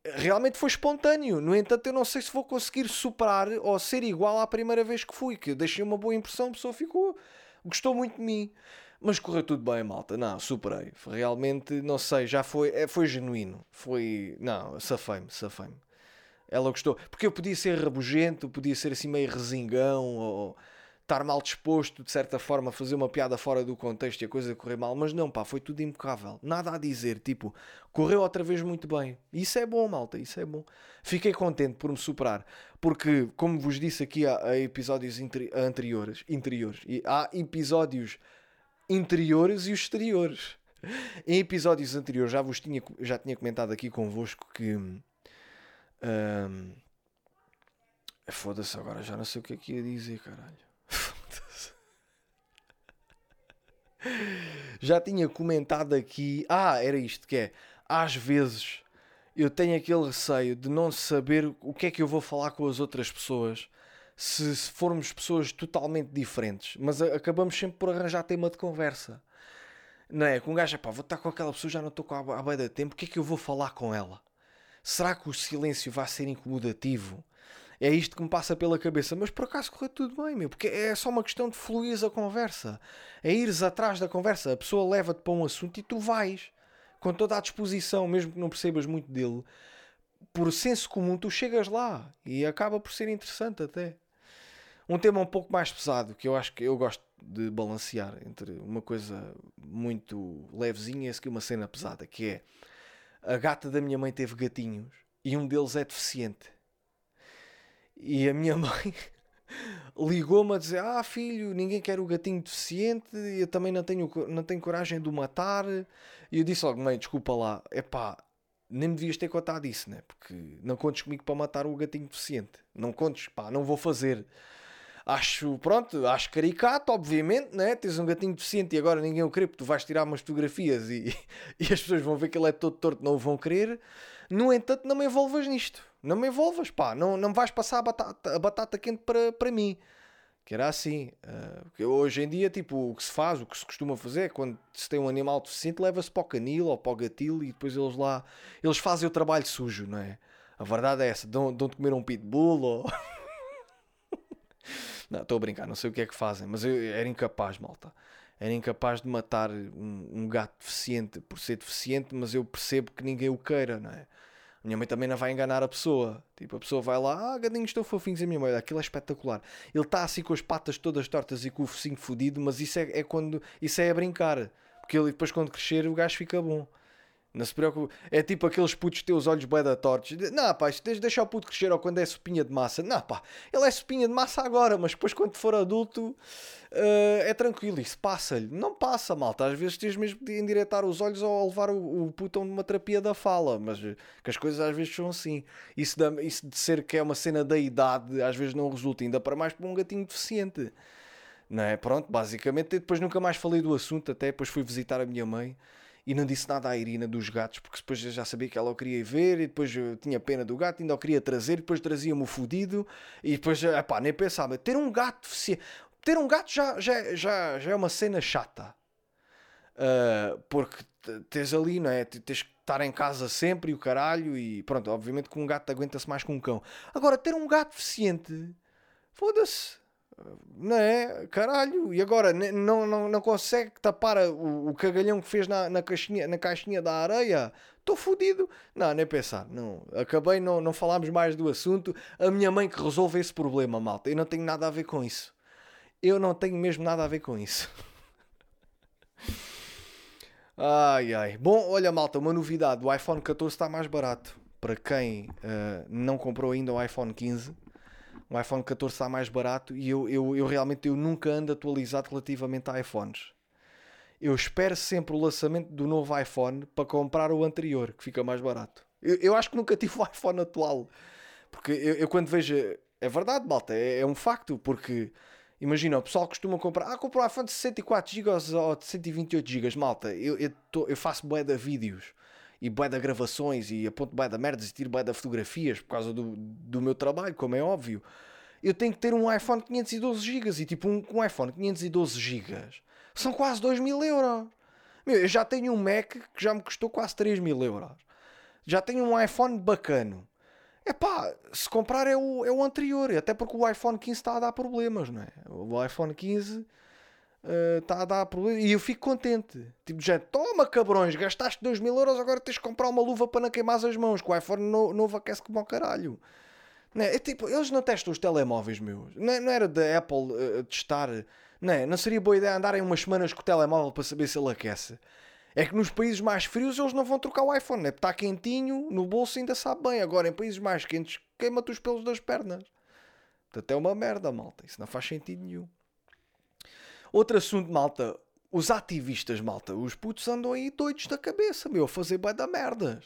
realmente foi espontâneo. No entanto, eu não sei se vou conseguir superar ou ser igual à primeira vez que fui, que eu deixei uma boa impressão, a pessoa ficou, gostou muito de mim. Mas correu tudo bem, malta. Não, superei. Realmente, não sei, já foi, é, foi genuíno. Foi, não, safei-me, safei-me. Ela gostou. Porque eu podia ser rabugento, podia ser assim meio resingão, ou estar mal disposto, de certa forma, fazer uma piada fora do contexto e a coisa correr mal, mas não, pá, foi tudo impecável. Nada a dizer, tipo, correu outra vez muito bem. Isso é bom, malta, isso é bom. Fiquei contente por me superar, porque, como vos disse aqui, há, há episódios anteriores, interiores, e há episódios interiores e exteriores. Em episódios anteriores já vos tinha, já tinha comentado aqui convosco que. Um, Foda-se agora, já não sei o que é que ia dizer, caralho. Já tinha comentado aqui. Ah, era isto que é. Às vezes eu tenho aquele receio de não saber o que é que eu vou falar com as outras pessoas se, formos pessoas totalmente diferentes, mas acabamos sempre por arranjar tema de conversa. Não é? Com um gajo, pá, vou estar com aquela pessoa, já não estou com a beira de tempo, o que é que eu vou falar com ela? Será que o silêncio vai ser incomodativo? É isto que me passa pela cabeça, mas por acaso correu tudo bem, meu, porque é só uma questão de fluir a conversa. É ires atrás da conversa, a pessoa leva-te para um assunto e tu vais com toda a disposição, mesmo que não percebas muito dele, por senso comum tu chegas lá e acaba por ser interessante até. Um tema um pouco mais pesado, que eu acho que eu gosto de balancear entre uma coisa muito levezinha e uma cena pesada, que é a gata da minha mãe teve gatinhos e um deles é deficiente. E a minha mãe ligou-me a dizer: Ah, filho, ninguém quer o gatinho deficiente, eu também não tenho, não tenho coragem de o matar. E eu disse logo: Mãe, desculpa lá, é pá, nem me devias ter contado isso, né? Porque não contes comigo para matar o gatinho deficiente. Não contes, pá, não vou fazer acho, pronto, acho caricato, obviamente, né? Tens um gatinho deficiente e agora ninguém o crê porque tu vais tirar umas fotografias e, e as pessoas vão ver que ele é todo torto, não o vão querer. No entanto, não me envolvas nisto. Não me envolvas, pá. Não, não vais passar a batata, a batata quente para, para mim. Que era assim. Uh, hoje em dia, tipo, o que se faz, o que se costuma fazer é quando se tem um animal deficiente, leva-se para o canil ou para o gatil e depois eles lá. Eles fazem o trabalho sujo, não é? A verdade é essa. Dão-te dão comer um pitbull ou. Não, estou a brincar, não sei o que é que fazem, mas eu era incapaz, malta. Era incapaz de matar um, um, gato deficiente por ser deficiente, mas eu percebo que ninguém o queira, não é? Minha mãe também não vai enganar a pessoa. Tipo, a pessoa vai lá, ah, gadinhos estão fofinhos a minha mãe, aquilo é espetacular. Ele está assim com as patas todas tortas e com o focinho fodido, mas isso é, é quando isso é a brincar. Porque ele depois quando crescer o gajo fica bom. Não se preocupe. É tipo aqueles putos que têm os olhos da tortos. Não, pá, deixa o puto crescer ou quando é sopinha de massa. Não, pá, ele é sopinha de massa agora, mas depois quando for adulto uh, é tranquilo. Isso passa-lhe. Não passa, malta. Às vezes tens mesmo de endireitar os olhos ou levar o, o puto a uma terapia da fala. Mas eh, que as coisas às vezes são assim. Isso, da, isso de ser que é uma cena da idade às vezes não resulta. Ainda para mais para um gatinho deficiente. Não é? Pronto, basicamente. Depois nunca mais falei do assunto. Até depois fui visitar a minha mãe e não disse nada à Irina dos gatos, porque depois eu já sabia que ela o queria ver e depois tinha pena do gato, ainda o queria trazer, e depois trazia-me o fodido e depois, pá, nem pensava, ter um gato, ter um gato já, já, já, já é uma cena chata. Uh, porque tens ali, não é? Tens que estar em casa sempre e o caralho, e pronto, obviamente que um gato aguenta-se mais que um cão. Agora, ter um gato deficiente, foda-se não é? Caralho, e agora não, não, não consegue tapar o, o cagalhão que fez na, na, caixinha, na caixinha da areia? Estou fodido. Não, nem pensar. Não, acabei, não, não falámos mais do assunto. A minha mãe que resolve esse problema, malta. Eu não tenho nada a ver com isso. Eu não tenho mesmo nada a ver com isso. Ai ai. Bom, olha, malta, uma novidade: o iPhone 14 está mais barato. Para quem uh, não comprou ainda o iPhone 15 o iPhone 14 está mais barato e eu, eu, eu realmente eu nunca ando atualizado relativamente a iPhones. Eu espero sempre o lançamento do novo iPhone para comprar o anterior, que fica mais barato. Eu, eu acho que nunca tive o iPhone atual. Porque eu, eu quando vejo. É verdade, malta, é, é, um facto. Porque imagina, o pessoal costuma comprar. Ah, comprou um iPhone de 64 GB ou de 128 GB, malta. Eu, eu, tô, eu faço de vídeos e bué de gravações e aponto bué da merdas e tiro bué de fotografias por causa do, do meu trabalho, como é óbvio. Eu tenho que ter um iPhone 512 GB e tipo um, um iPhone 512 GB são quase 2 mil euros. Meu, eu já tenho um Mac que já me custou quase 3 mil euros. Já tenho um iPhone bacano. É pá, se comprar é o, é o anterior, até porque o iPhone 15 está a dar problemas, não é? O iPhone 15 está uh, a dar problema e eu fico contente. Tipo, já toma cabrões, gastaste 2 mil euros, agora tens de comprar uma luva para não queimar as mãos, que o iPhone no, novo aquece como ao caralho. Não é? é? tipo, eles não testam os telemóveis meus. Não, não era da Apple uh, testar. Não, é? não seria boa ideia andarem umas semanas com o telemóvel para saber se ele aquece. É que nos países mais frios eles não vão trocar o iPhone, né? Está quentinho, no bolso ainda sabe bem. Agora em países mais quentes, queima-te os pelos das pernas. Portanto é uma merda, malta. Isso não faz sentido nenhum. Outro assunto, malta. Os ativistas, malta. Os putos andam aí doidos da cabeça, meu. A fazer bué da merdas.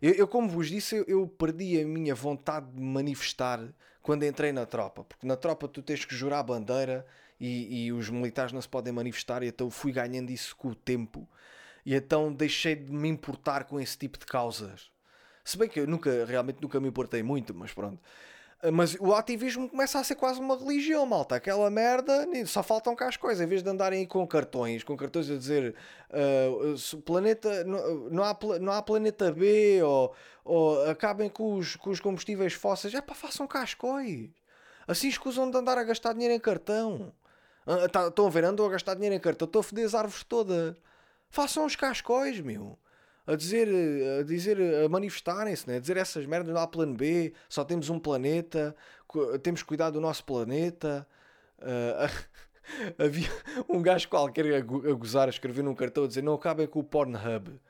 Eu, eu, como vos disse, eu, eu, perdi a minha vontade de manifestar quando entrei na tropa. Porque na tropa tu tens que jurar a bandeira e, e os militares não se podem manifestar, e então fui ganhando isso com o tempo. E então deixei de me importar com esse tipo de causas. Se bem que eu nunca, realmente nunca me importei muito, mas pronto. Ah, mas o ativismo começa a ser quase uma religião, malta. Aquela merda, só faltam cá as coisas. Em vez de andarem com cartões, com cartões a dizer uh, planeta, não, não, há, não há planeta B ou, ou acabem com os, com os combustíveis fósseis, é pá, façam cascóis. Assim escusam de andar a gastar dinheiro em cartão. Tá, estão a ver? Andam a gastar dinheiro em cartão, estou a foder as árvores todas. Façam os cascóis, meu a dizer, a dizer, a manifestarem-se, né? a dizer essas merdas, não há plano B, só temos um planeta, temos cuidar do nosso planeta. Uh, havia um gajo qualquer a, gozar, a escrever num cartão a dizer não acabem com o Pornhub.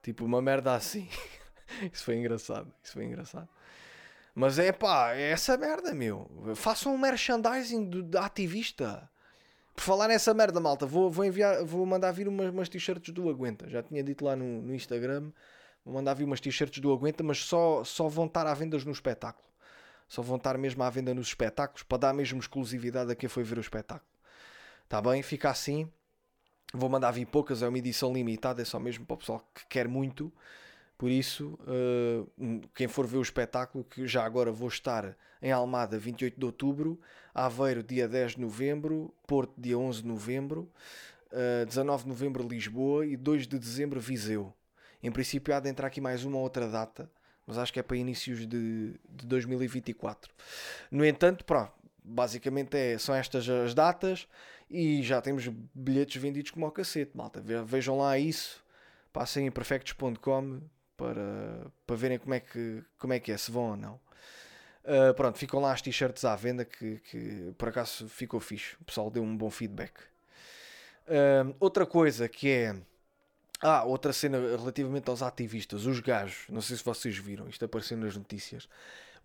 Tipo, uma merda assim. isso foi engraçado, isso foi engraçado. Mas é pá, é essa merda, meu. Façam um merchandising de, de ativista. Por falar nessa merda, malta, vou, vou enviar, vou mandar vir umas, umas t-shirts do Aguenta. Já tinha dito lá no, no Instagram. Vou mandar vir umas t-shirts do Aguenta, mas só, só vão estar à venda no espetáculo. Só vão estar mesmo à venda nos espetáculos para dar mesmo exclusividade a quem foi ver o espetáculo. Está bem? Fica assim. Vou mandar vir poucas, é uma edição limitada, é só mesmo para o pessoal que quer muito. Por isso, uh, quem for ver o espetáculo, que já agora vou estar em Almada 28 de outubro, Aveiro dia 10 de novembro, Porto dia 11 de novembro, uh, 19 de novembro Lisboa e 2 de dezembro Viseu. Em princípio há de entrar aqui mais uma outra data, mas acho que é para inícios de, de 2024. No entanto, pronto, basicamente é, são estas as datas e já temos bilhetes vendidos como ao cacete, malta. Vejam lá isso, passem em perfectos.com para, para verem como é, que, como é que é, se vão ou não. Uh, pronto, ficam lá as t-shirts à venda que, que por acaso ficou fixe. O pessoal deu um bom feedback. Uh, outra coisa que é. Ah, outra cena relativamente aos ativistas, os gajos. Não sei se vocês viram, isto apareceu nas notícias.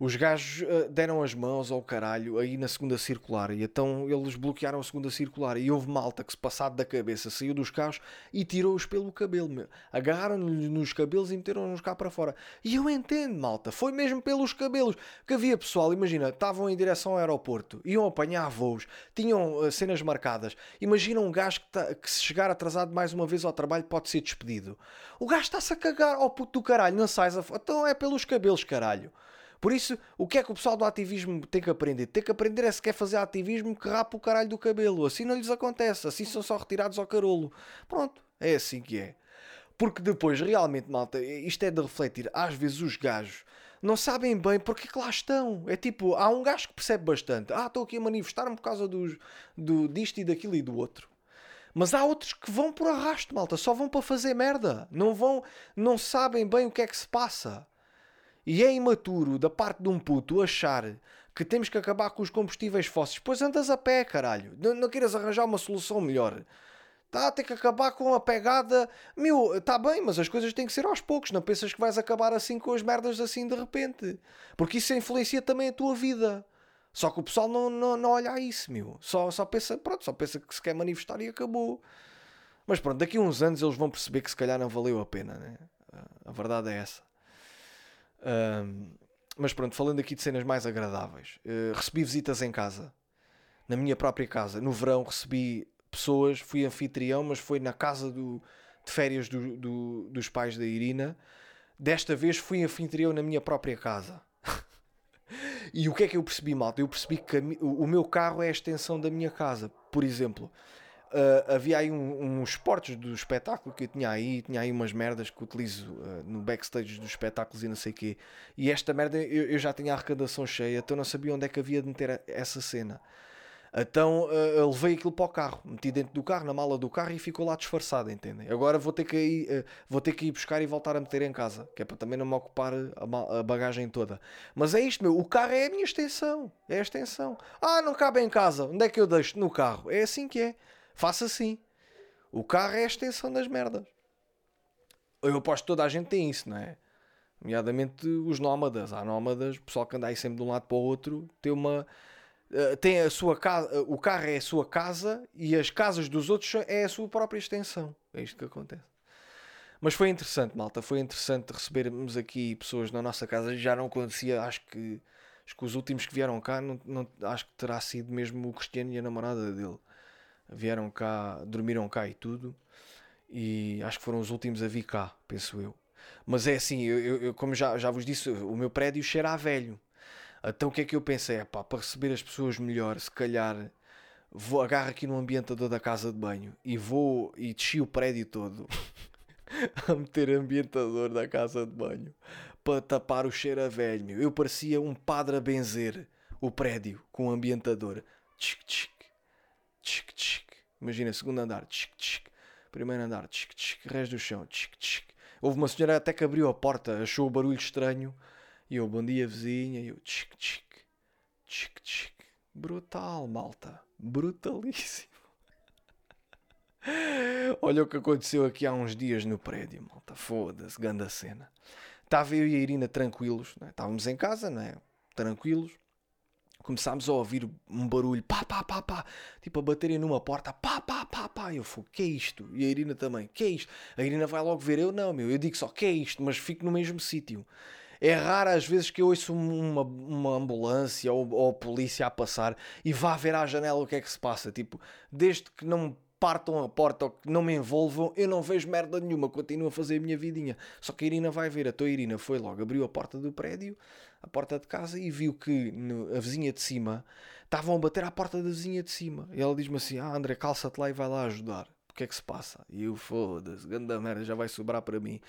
Os gajos uh, deram as mãos ao caralho aí na segunda circular e então eles bloquearam a segunda circular e houve malta que se passado da cabeça saiu dos carros e tirou-os pelo cabelo, agarraram-lhe nos cabelos e meteram-nos cá para fora. E eu entendo, malta, foi mesmo pelos cabelos que havia pessoal, imagina, estavam em direção ao aeroporto, iam apanhar voos, tinham uh, cenas marcadas. Imagina um gajo que, tá, que se chegar atrasado mais uma vez ao trabalho pode ser despedido. O gajo está-se a cagar ao puto do caralho, não sais a... Então é pelos cabelos, caralho. Por isso, o que é que o pessoal do ativismo tem que aprender? Tem que aprender é se quer fazer ativismo que rapa o caralho do cabelo. Assim não lhes acontece, assim são só retirados ao carolo. Pronto, é assim que é. Porque depois, realmente, malta, isto é de refletir. Às vezes os gajos não sabem bem porque é que lá estão. É tipo, há um gajo que percebe bastante. Ah, estou aqui a manifestar-me por causa dos, do, disto e daquilo e do outro. Mas há outros que vão por arrasto, malta. Só vão para fazer merda. Não vão, não sabem bem o que é que se passa. E é imaturo da parte de um puto achar que temos que acabar com os combustíveis fósseis. Pois andas a pé, caralho. Não, não queiras arranjar uma solução melhor. Está a ter que acabar com a pegada. Meu, está bem, mas as coisas têm que ser aos poucos. Não pensas que vais acabar assim com as merdas assim de repente. Porque isso influencia também a tua vida. Só que o pessoal não, não, não olha a isso, meu. Só, só pensa, pronto, só pensa que se quer manifestar e acabou. Mas pronto, daqui a uns anos eles vão perceber que se calhar não valeu a pena, né? A verdade é essa. Um, mas pronto, falando aqui de cenas mais agradáveis, uh, recebi visitas em casa, na minha própria casa. No verão recebi pessoas, fui anfitrião, mas foi na casa do, de férias do, do, dos pais da Irina. Desta vez fui anfitrião na minha própria casa. e o que é que eu percebi, malta? Eu percebi que o meu carro é a extensão da minha casa. Por exemplo, Uh, havia aí um, uns esportes do espetáculo que eu tinha aí, tinha aí umas merdas que utilizo uh, no backstage dos espetáculos e não sei o quê. E esta merda eu, eu, já tinha a arrecadação cheia, então não sabia onde é que havia de meter essa cena. Então uh, levei aquilo para o carro, meti dentro do carro, na mala do carro e ficou lá disfarçado, entendem? Agora vou ter que ir, vou ter que ir buscar e voltar a meter em casa, que é para também não me ocupar a, a, bagagem toda. Mas é isto, meu, o carro é a minha extensão, é a extensão. Ah, não cabe em casa, onde é que eu deixo? No carro. É assim que é. Faça assim. O carro é a extensão das merdas. Eu aposto que toda a gente tem isso, não é? Nomeadamente os nómadas. Há nómadas, o pessoal que anda aí sempre de um lado para o outro, tem uma. Uh, tem a sua casa, o carro é a sua casa e as casas dos outros é a sua própria extensão. É isto que acontece. Mas foi interessante, malta. Foi interessante recebermos aqui pessoas na nossa casa. Já não acontecia, acho que Acho que os últimos que vieram cá, não, não, acho que terá sido mesmo o Cristiano e a namorada dele. Vieram cá, dormiram cá e tudo. E acho que foram os últimos a vir cá, penso eu. Mas é assim, eu, eu, como já, já vos disse, o meu prédio cheira a velho. Então o que é que eu pensei? É pá, para receber as pessoas melhor, se calhar vou agarro aqui no ambientador da casa de banho e vou e desci o prédio todo a meter ambientador da casa de banho para tapar o cheiro a velho. Eu parecia um padre a benzer o prédio com o ambientador. Tchic, tchic, tchic, tchic. Imagina, segundo andar, tchic, tchic. Primeiro andar, tchic, tchic. Resto do chão, tchic, tchic. Houve uma senhora até que abriu a porta, achou o barulho estranho. E eu, bom dia vizinha, e eu, tchic, tchic, tchic, tchic. Brutal, malta. Brutalíssimo. Olha o que aconteceu aqui há uns dias no prédio, malta. Foda-se, grande cena. Estava eu e a Irina tranquilos, né? estávamos em casa, né? tranquilos. Começámos a ouvir um barulho, pá, pá, pá, pá, tipo a baterem numa porta, pá, pá, pá, pá. Eu fui, que é isto? E a Irina também, que é isto? A Irina vai logo ver, eu não, meu, eu digo só, que é isto? Mas fico no mesmo sítio. É raro às vezes que eu ouço uma, uma ambulância ou, ou a polícia a passar e vá ver à janela o que é que se passa. Tipo, desde que não partam a porta ou que não me envolvam, eu não vejo merda nenhuma, continuo a fazer a minha vidinha. Só que a Irina vai ver, a tua Irina foi logo, abriu a porta do prédio, a porta de casa e viu que no, a vizinha de cima estavam a bater à porta da vizinha de cima. E ela diz-me assim: Ah, André, calça-te lá e vai lá ajudar. O que é que se passa? E eu, foda-se, grande merda, já vai sobrar para mim.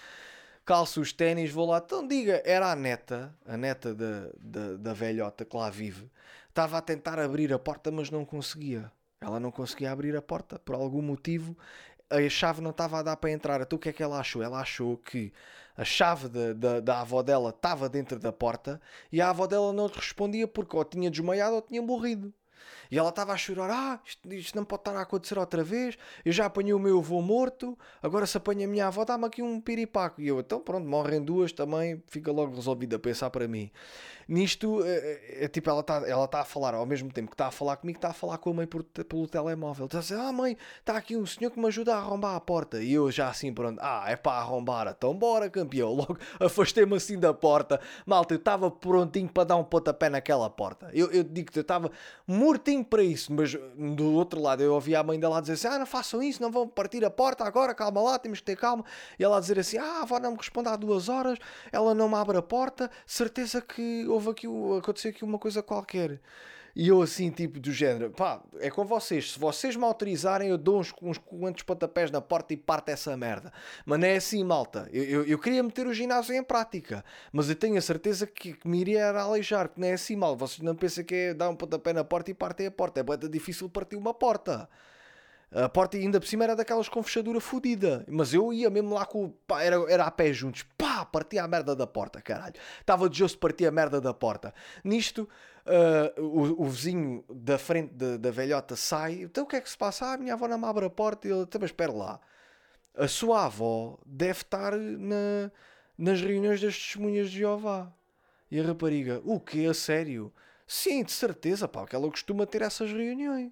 Calço os ténis, vou lá. Então diga, era a neta, a neta da, da, da velhota que lá vive, estava a tentar abrir a porta, mas não conseguia. Ela não conseguia abrir a porta por algum motivo. A chave não estava a dar para entrar. Então o que é que ela achou? Ela achou que a chave da, da, da avó dela estava dentro da porta e a avó dela não respondia porque ou tinha desmaiado ou tinha morrido. E ela estava a chorar: Ah, isto, isto, não pode estar a acontecer outra vez. Eu já apanhei o meu avô morto, agora se apanha a minha avó, dá-me aqui um piripaco. E eu, então pronto, morrem duas também, fica logo resolvido a pensar para mim. Nisto, é, é, tipo, ela está ela tá a falar ao mesmo tempo que está a falar comigo, está a falar com a mãe por, pelo telemóvel. Está a dizer: Ah, mãe, está aqui um senhor que me ajuda a arrombar a porta. E eu já assim, pronto, ah, é para arrombar, então bora, campeão. Logo afastei-me assim da porta. Malta, eu estava prontinho para dar um pontapé naquela porta. Eu, eu digo-te, eu estava mortinho para isso, mas do outro lado eu ouvi a mãe dela dizer assim: Ah, não façam isso, não vão partir a porta agora, calma lá, temos que ter calma. E ela a dizer assim: Ah, a avó não me responde há duas horas, ela não me abre a porta, certeza que houve aqui, aconteceu aqui uma coisa qualquer. E eu assim, tipo, do género, pá, é com vocês. Se vocês me autorizarem, eu dou uns, uns quantos pontapés na porta e parto essa merda. Mas não é assim, malta. Eu, eu, eu, queria meter o ginásio em prática, mas eu tenho a certeza que, que me iria aleijar, que não é assim, mal. Vocês não pensam que é dar um pontapé na porta e partem a porta. É muito difícil partir uma porta. A porta ainda por cima era daquelas com fechadura fodida. Mas eu ia mesmo lá com. Pá, era, era a pé juntos. Pá, partia a merda da porta, caralho. Estava de josto partir a merda da porta. Nisto, uh, o, o, vizinho da frente de, da velhota sai. Então o que é que se passa? Ah, a minha avó não me abre a porta. E ele, então, mas espera lá. A sua avó deve estar na, nas reuniões das testemunhas de Jeová. E a rapariga, o quê? A sério? Sim, de certeza, pá, que ela costuma ter essas reuniões.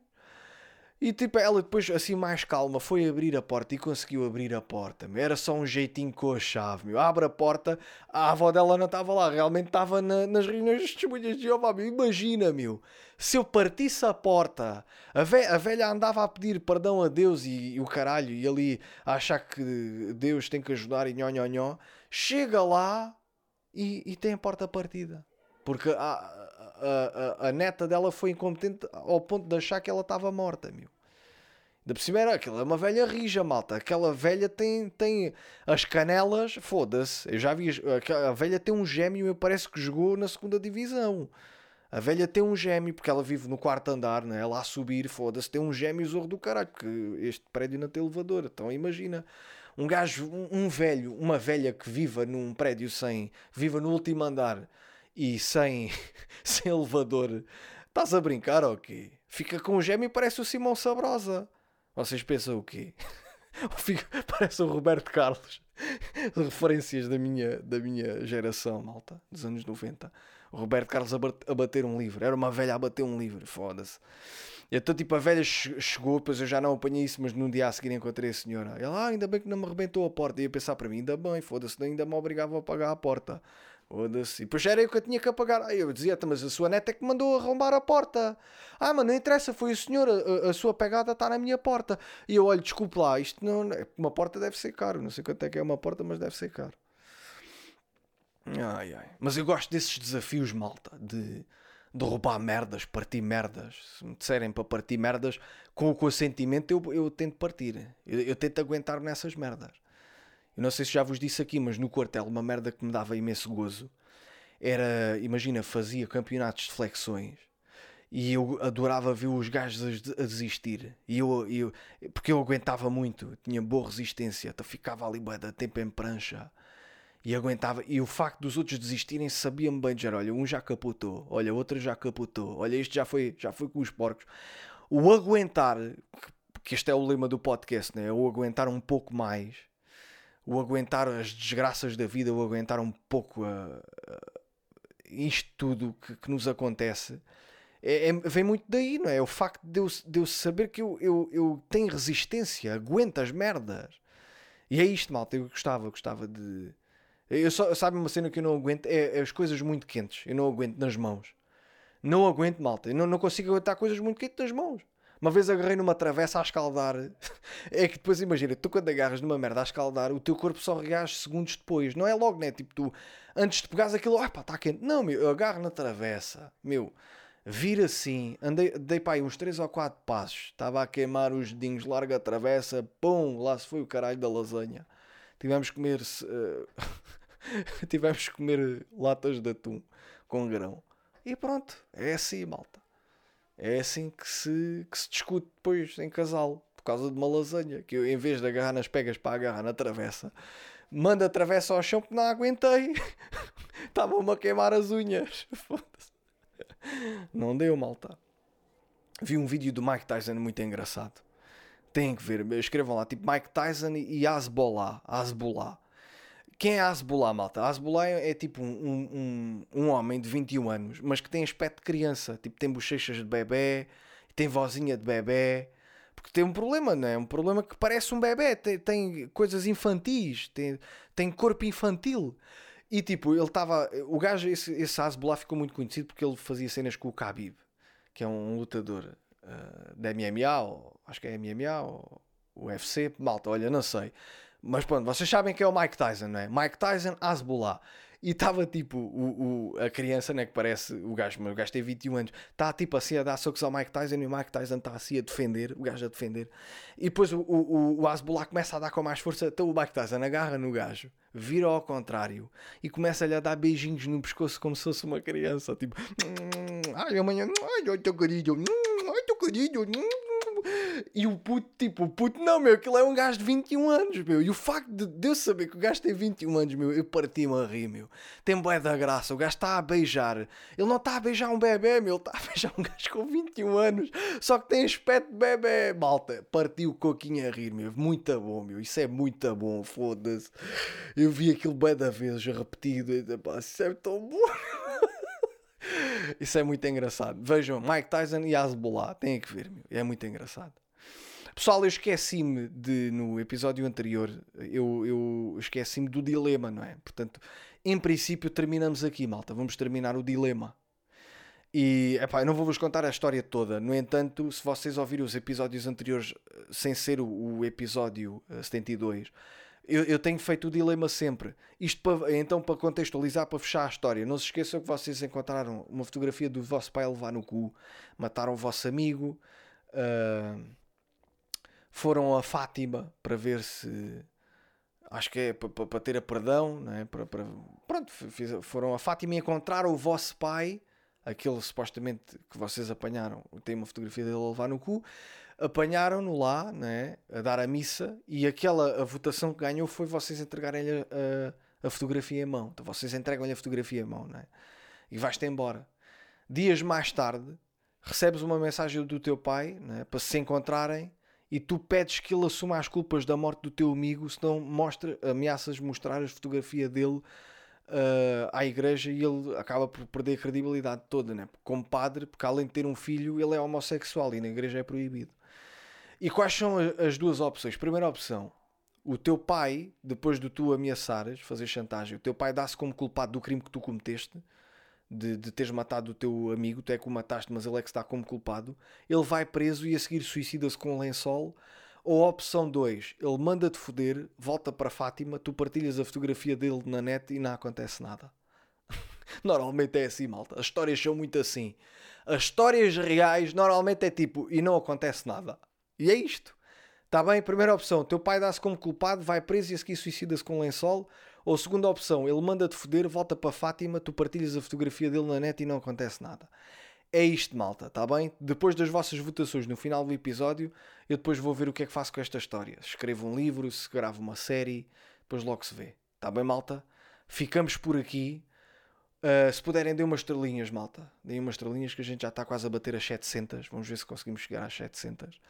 E tipo, ela depois, assim mais calma, foi abrir a porta e conseguiu abrir a porta. Meu. Era só um jeitinho com a chave, meu. Abre a porta, a avó dela não estava lá, realmente estava na, nas reuniões de testemunhas de Jeová, meu. Imagina, meu, se eu partisse a porta, a, ve a velha andava a pedir perdão a Deus e, e, o caralho, e ali a achar que Deus tem que ajudar e nhó, nhó, nhó. Chega lá e, e tem a porta partida. Porque a, a, a, neta dela foi incompetente ao ponto de achar que ela estava morta, meu. Da por cima era aquela é uma velha rija, malta. Aquela velha tem, tem as canelas, foda-se. Eu já vi, a velha tem um gêmeo, eu parece que jogou na segunda divisão. A velha tem um gêmeo, porque ela vive no quarto andar, né? ela a subir, foda-se, tem um gêmeo zorro do caralho, porque este prédio não tem elevador. Então imagina, um gajo, um, um velho, uma velha que viva num prédio sem, viva no último andar e sem, sem elevador, estás a brincar ou quê? Fica com o gêmeo e parece o Simão Sabrosa. Vocês pensam o quê? parece o Roberto Carlos. Referências da minha, da minha geração, malta, dos anos 90. O Roberto Carlos a bater um livro. Era uma velha a bater um livro, foda-se. Então, tipo, a velha chegou, depois eu já não apanhei isso, mas no dia a seguir encontrei a senhora. Ela, ah, ainda bem que não me arrebentou a porta. E ia pensar para mim, ainda bem, foda-se, ainda me obrigava a pagar a porta. Foda-se. E depois era eu que eu tinha que apagar. Aí eu dizia, mas a sua neta é que mandou arrombar a porta. Ah, mas não interessa, foi o senhor, a, a sua pegada está na minha porta. E eu olho, desculpe lá, isto não. Uma porta deve ser caro. Não sei quanto é que é uma porta, mas deve ser caro. Ai, ai. Mas eu gosto desses desafios, malta, de derrubar merdas, partir merdas. Se me disserem para partir merdas com o consentimento, eu, eu tento partir. Eu, eu tento aguentar nessas merdas. Eu não sei se já vos disse aqui, mas no quartel, uma merda que me dava imenso gozo era, imagina, fazia campeonatos de flexões e eu adorava ver os gajos a desistir. E eu, eu, porque eu aguentava muito, tinha boa resistência, ficava ali bué da tempo em prancha e aguentava. E o facto dos outros desistirem sabia-me bem dizer: olha, um já capotou, olha, outro já capotou, olha, este já foi, já foi com os porcos. O aguentar, que este é o lema do podcast, né? o aguentar um pouco mais, o aguentar as desgraças da vida, o aguentar um pouco a, a isto tudo que, que nos acontece. É, é, vem muito daí, não é? é o facto de eu, de eu saber que eu, eu, eu tenho resistência, aguento as merdas. E é isto, malta. Eu gostava, gostava de, eu só, sabe uma cena que eu não aguento? É, é, as coisas muito quentes. Eu não aguento nas mãos. Não aguento, malta. Eu não, não consigo aguentar coisas muito quentes nas mãos. Uma vez agarrei numa travessa a escaldar. é que depois imagina, tu quando agarras numa merda a escaldar, o teu corpo só reage segundos depois. Não é logo, né? Tipo, tu antes de pegares aquilo, ah pá, está quente. Não, meu, eu agarro na travessa, meu, vira assim, andei, dei para aí uns 3 ou 4 passos, estava a queimar os dedinhos, larga a travessa, pum, lá se foi o caralho da lasanha. Tivemos que comer. Uh... tivemos que comer latas de atum com grão. E pronto, é assim, malta. É assim que se, que se discute depois em casal, por causa de uma lasanha. Que eu, em vez de agarrar nas pegas para agarrar na travessa, manda a travessa ao chão porque não aguentei. Estavam-me a queimar as unhas. Não deu, malta. Vi um vídeo do Mike Tyson muito engraçado. Têm que ver. Escrevam lá, tipo Mike Tyson e Asbolá. Asbolá. Quem é Asbullah, malta? Asbullah é, é tipo um, um, um homem de 21 anos, mas que tem aspecto de criança. Tipo, tem bochechas de bebê, tem vozinha de bebê. Porque tem um problema, não é? Um problema que parece um bebê. Tem, tem coisas infantis, tem, tem corpo infantil. E tipo, ele estava. O gajo, esse, esse Asbullah ficou muito conhecido porque ele fazia cenas com o Khabib, que é um lutador uh, da MMA, ou, acho que é MMA, ou UFC. Malta, olha, não sei. Mas pronto, vocês sabem que é o Mike Tyson, não é? Mike Tyson, Asbullah. E estava tipo o, o, a criança, né? Que parece o gajo, mas o gajo tem 21 anos, está tipo assim a dar socos ao Mike Tyson e o Mike Tyson está assim a defender, o gajo a defender. E depois o, o, o começa a dar com mais força, então o Mike Tyson agarra no gajo, vira ao contrário e começa-lhe a dar beijinhos no pescoço como se fosse uma criança, tipo, ai amanhã, ai, teu querido, ai, teu querido, e o puto, tipo, o puto, não, meu, aquilo é um gajo de 21 anos, meu. E o facto de Deus saber que o gajo tem 21 anos, meu, eu parti-me a rir, meu. Tem bué da graça, o gajo está a beijar. Ele não está a beijar um bebê, meu, ele está a beijar um gajo com 21 anos, só que tem aspecto de bebê. Malta, partiu o coquinho a rir, meu. Muito bom, meu. Isso é muito bom, foda-se. Eu vi aquilo bué da vezes repetido. E, pá, isso é tão bom. Isso é muito engraçado. Vejam, Mike Tyson e Asbolá. Têm que ver, meu. É muito engraçado. Pessoal, eu esqueci-me de, no episódio anterior, eu, eu esqueci-me do dilema, não é? Portanto, em princípio, terminamos aqui, malta. Vamos terminar o dilema. E, epá, eu não vou-vos contar a história toda. No entanto, se vocês ouvirem os episódios anteriores, eh, sem ser o, o episódio 72, eh, eu, eu, tenho feito o dilema sempre. Isto para, então para contextualizar, para fechar a história. Não se esqueçam que vocês encontraram uma fotografia do vosso pai a levar no cu, mataram o vosso amigo, uh, foram a Fátima para ver se. Acho que é para, para ter a perdão, não é? Para, para, pronto, foram a Fátima e encontraram o vosso pai, aquele supostamente que vocês apanharam. Tem uma fotografia dele a levar no cu apanharam-no lá, né, a dar a missa, e aquela a votação que ganhou foi vocês entregarem-lhe a, a, fotografia em mão. Então vocês entregam-lhe a fotografia em mão, né, e vais-te embora. Dias mais tarde, recebes uma mensagem do teu pai né, para se encontrarem e tu pedes que ele assuma as culpas da morte do teu amigo, senão mostra, ameaças mostrar a fotografia dele uh, à igreja e ele acaba por perder a credibilidade toda, né? como padre, porque além de ter um filho, ele é homossexual e na igreja é proibido. E quais são as duas opções? Primeira opção, o teu pai, depois de tu ameaçares, fazer chantagem, o teu pai dá-se como culpado do crime que tu cometeste, de, de teres matado o teu amigo, tu é que o mataste, mas ele é que está como culpado, ele vai preso e a seguir suicida-se com um lençol. Ou opção 2, ele manda-te foder, volta para Fátima, tu partilhas a fotografia dele na net e não acontece nada. normalmente é assim, malta. As histórias são muito assim. As histórias reais normalmente é tipo, e não acontece nada. E é isto. Está bem? Primeira opção, teu pai dá-se como culpado, vai preso e a seguir suicida-se com um lençol. Ou segunda opção, ele manda-te foder, volta para Fátima, tu partilhas a fotografia dele na net e não acontece nada. É isto, malta, está bem? Depois das vossas votações no final do episódio, eu depois vou ver o que é que faço com esta história. Se escrevo um livro, se gravo uma série, depois logo se vê. Está bem, malta? Ficamos por aqui. Uh, se puderem, dê umas estrelinhas, malta. Deem umas estrelinhas que a gente já está quase a bater as 700. Vamos ver se conseguimos chegar às 700.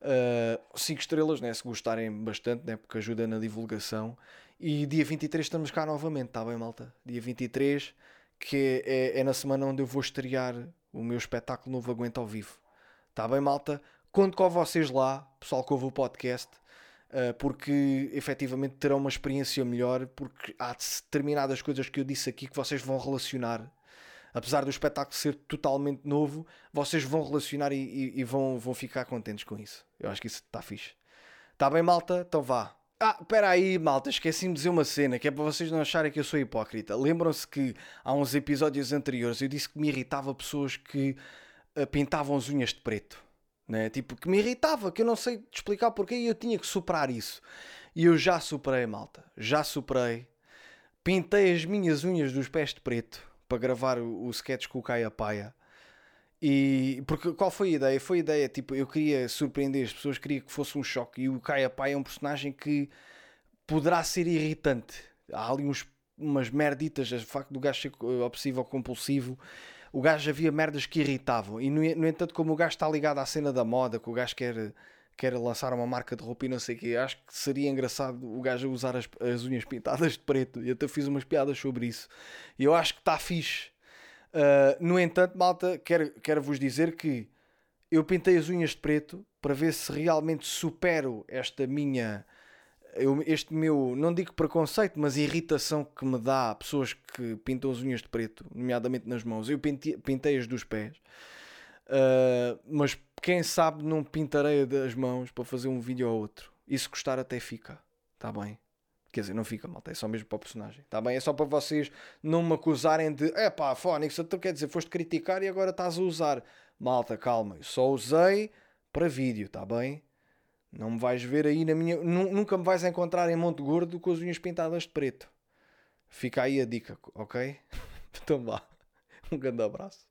5 uh, estrelas, né? se gostarem bastante, né? porque ajuda na divulgação. E dia 23 estamos cá novamente, está bem, malta? Dia 23, que é, é, na semana onde eu vou estrear o meu espetáculo novo Aguenta ao Vivo. Está bem, malta? Conto com vocês lá, pessoal que ouve o podcast, uh, porque efetivamente terão uma experiência melhor, porque há determinadas coisas que eu disse aqui que vocês vão relacionar apesar do espetáculo ser totalmente novo, vocês vão relacionar e, e, e vão, vão ficar contentes com isso. Eu acho que isso está fixe. Está bem, malta? Então vá. Ah, espera aí, malta, esqueci-me de dizer uma cena que é para vocês não acharem que eu sou hipócrita. Lembram-se que há uns episódios anteriores eu disse que me irritava pessoas que uh, pintavam as unhas de preto. Né? Tipo, que me irritava, que eu não sei explicar porquê e eu tinha que superar isso. E eu já superei, malta. Já superei. Pintei as minhas unhas dos pés de preto para gravar o, sketch com o Caia Paia. E porque qual foi a ideia? Foi a ideia, tipo, eu queria surpreender as pessoas, queria que fosse um choque. E o Caia Paia é um personagem que poderá ser irritante. Há ali uns, umas merditas, o facto do gajo ser eh, obsessivo ou compulsivo. O gajo havia merdas que irritavam. E no, no entanto, como o gajo está ligado à cena da moda, que o gajo quer quer lançar uma marca de roupa e não sei o quê. Acho que seria engraçado o gajo usar as, as unhas pintadas de preto. E até fiz umas piadas sobre isso. E eu acho que está fixe. Uh, no entanto, malta, quero, quero vos dizer que eu pintei as unhas de preto para ver se realmente supero esta minha. Eu, este meu, não digo preconceito, mas irritação que me dá a pessoas que pintam as unhas de preto, nomeadamente nas mãos. Eu pintei, pintei as dos pés, uh, mas quem sabe não pintarei das mãos para fazer um vídeo ou outro. E se gostar até fica. Está bem? Quer dizer, não fica, malta. É só mesmo para o personagem. Está bem? É só para vocês não me acusarem de é pá, Fónix, então quer dizer, foste criticar e agora estás a usar. Malta, calma. Eu só usei para vídeo, está bem? Não me vais ver aí na minha. Nunca me vais encontrar em Monte Gordo com as unhas pintadas de preto. Fica aí a dica, ok? Então vá. Um grande abraço.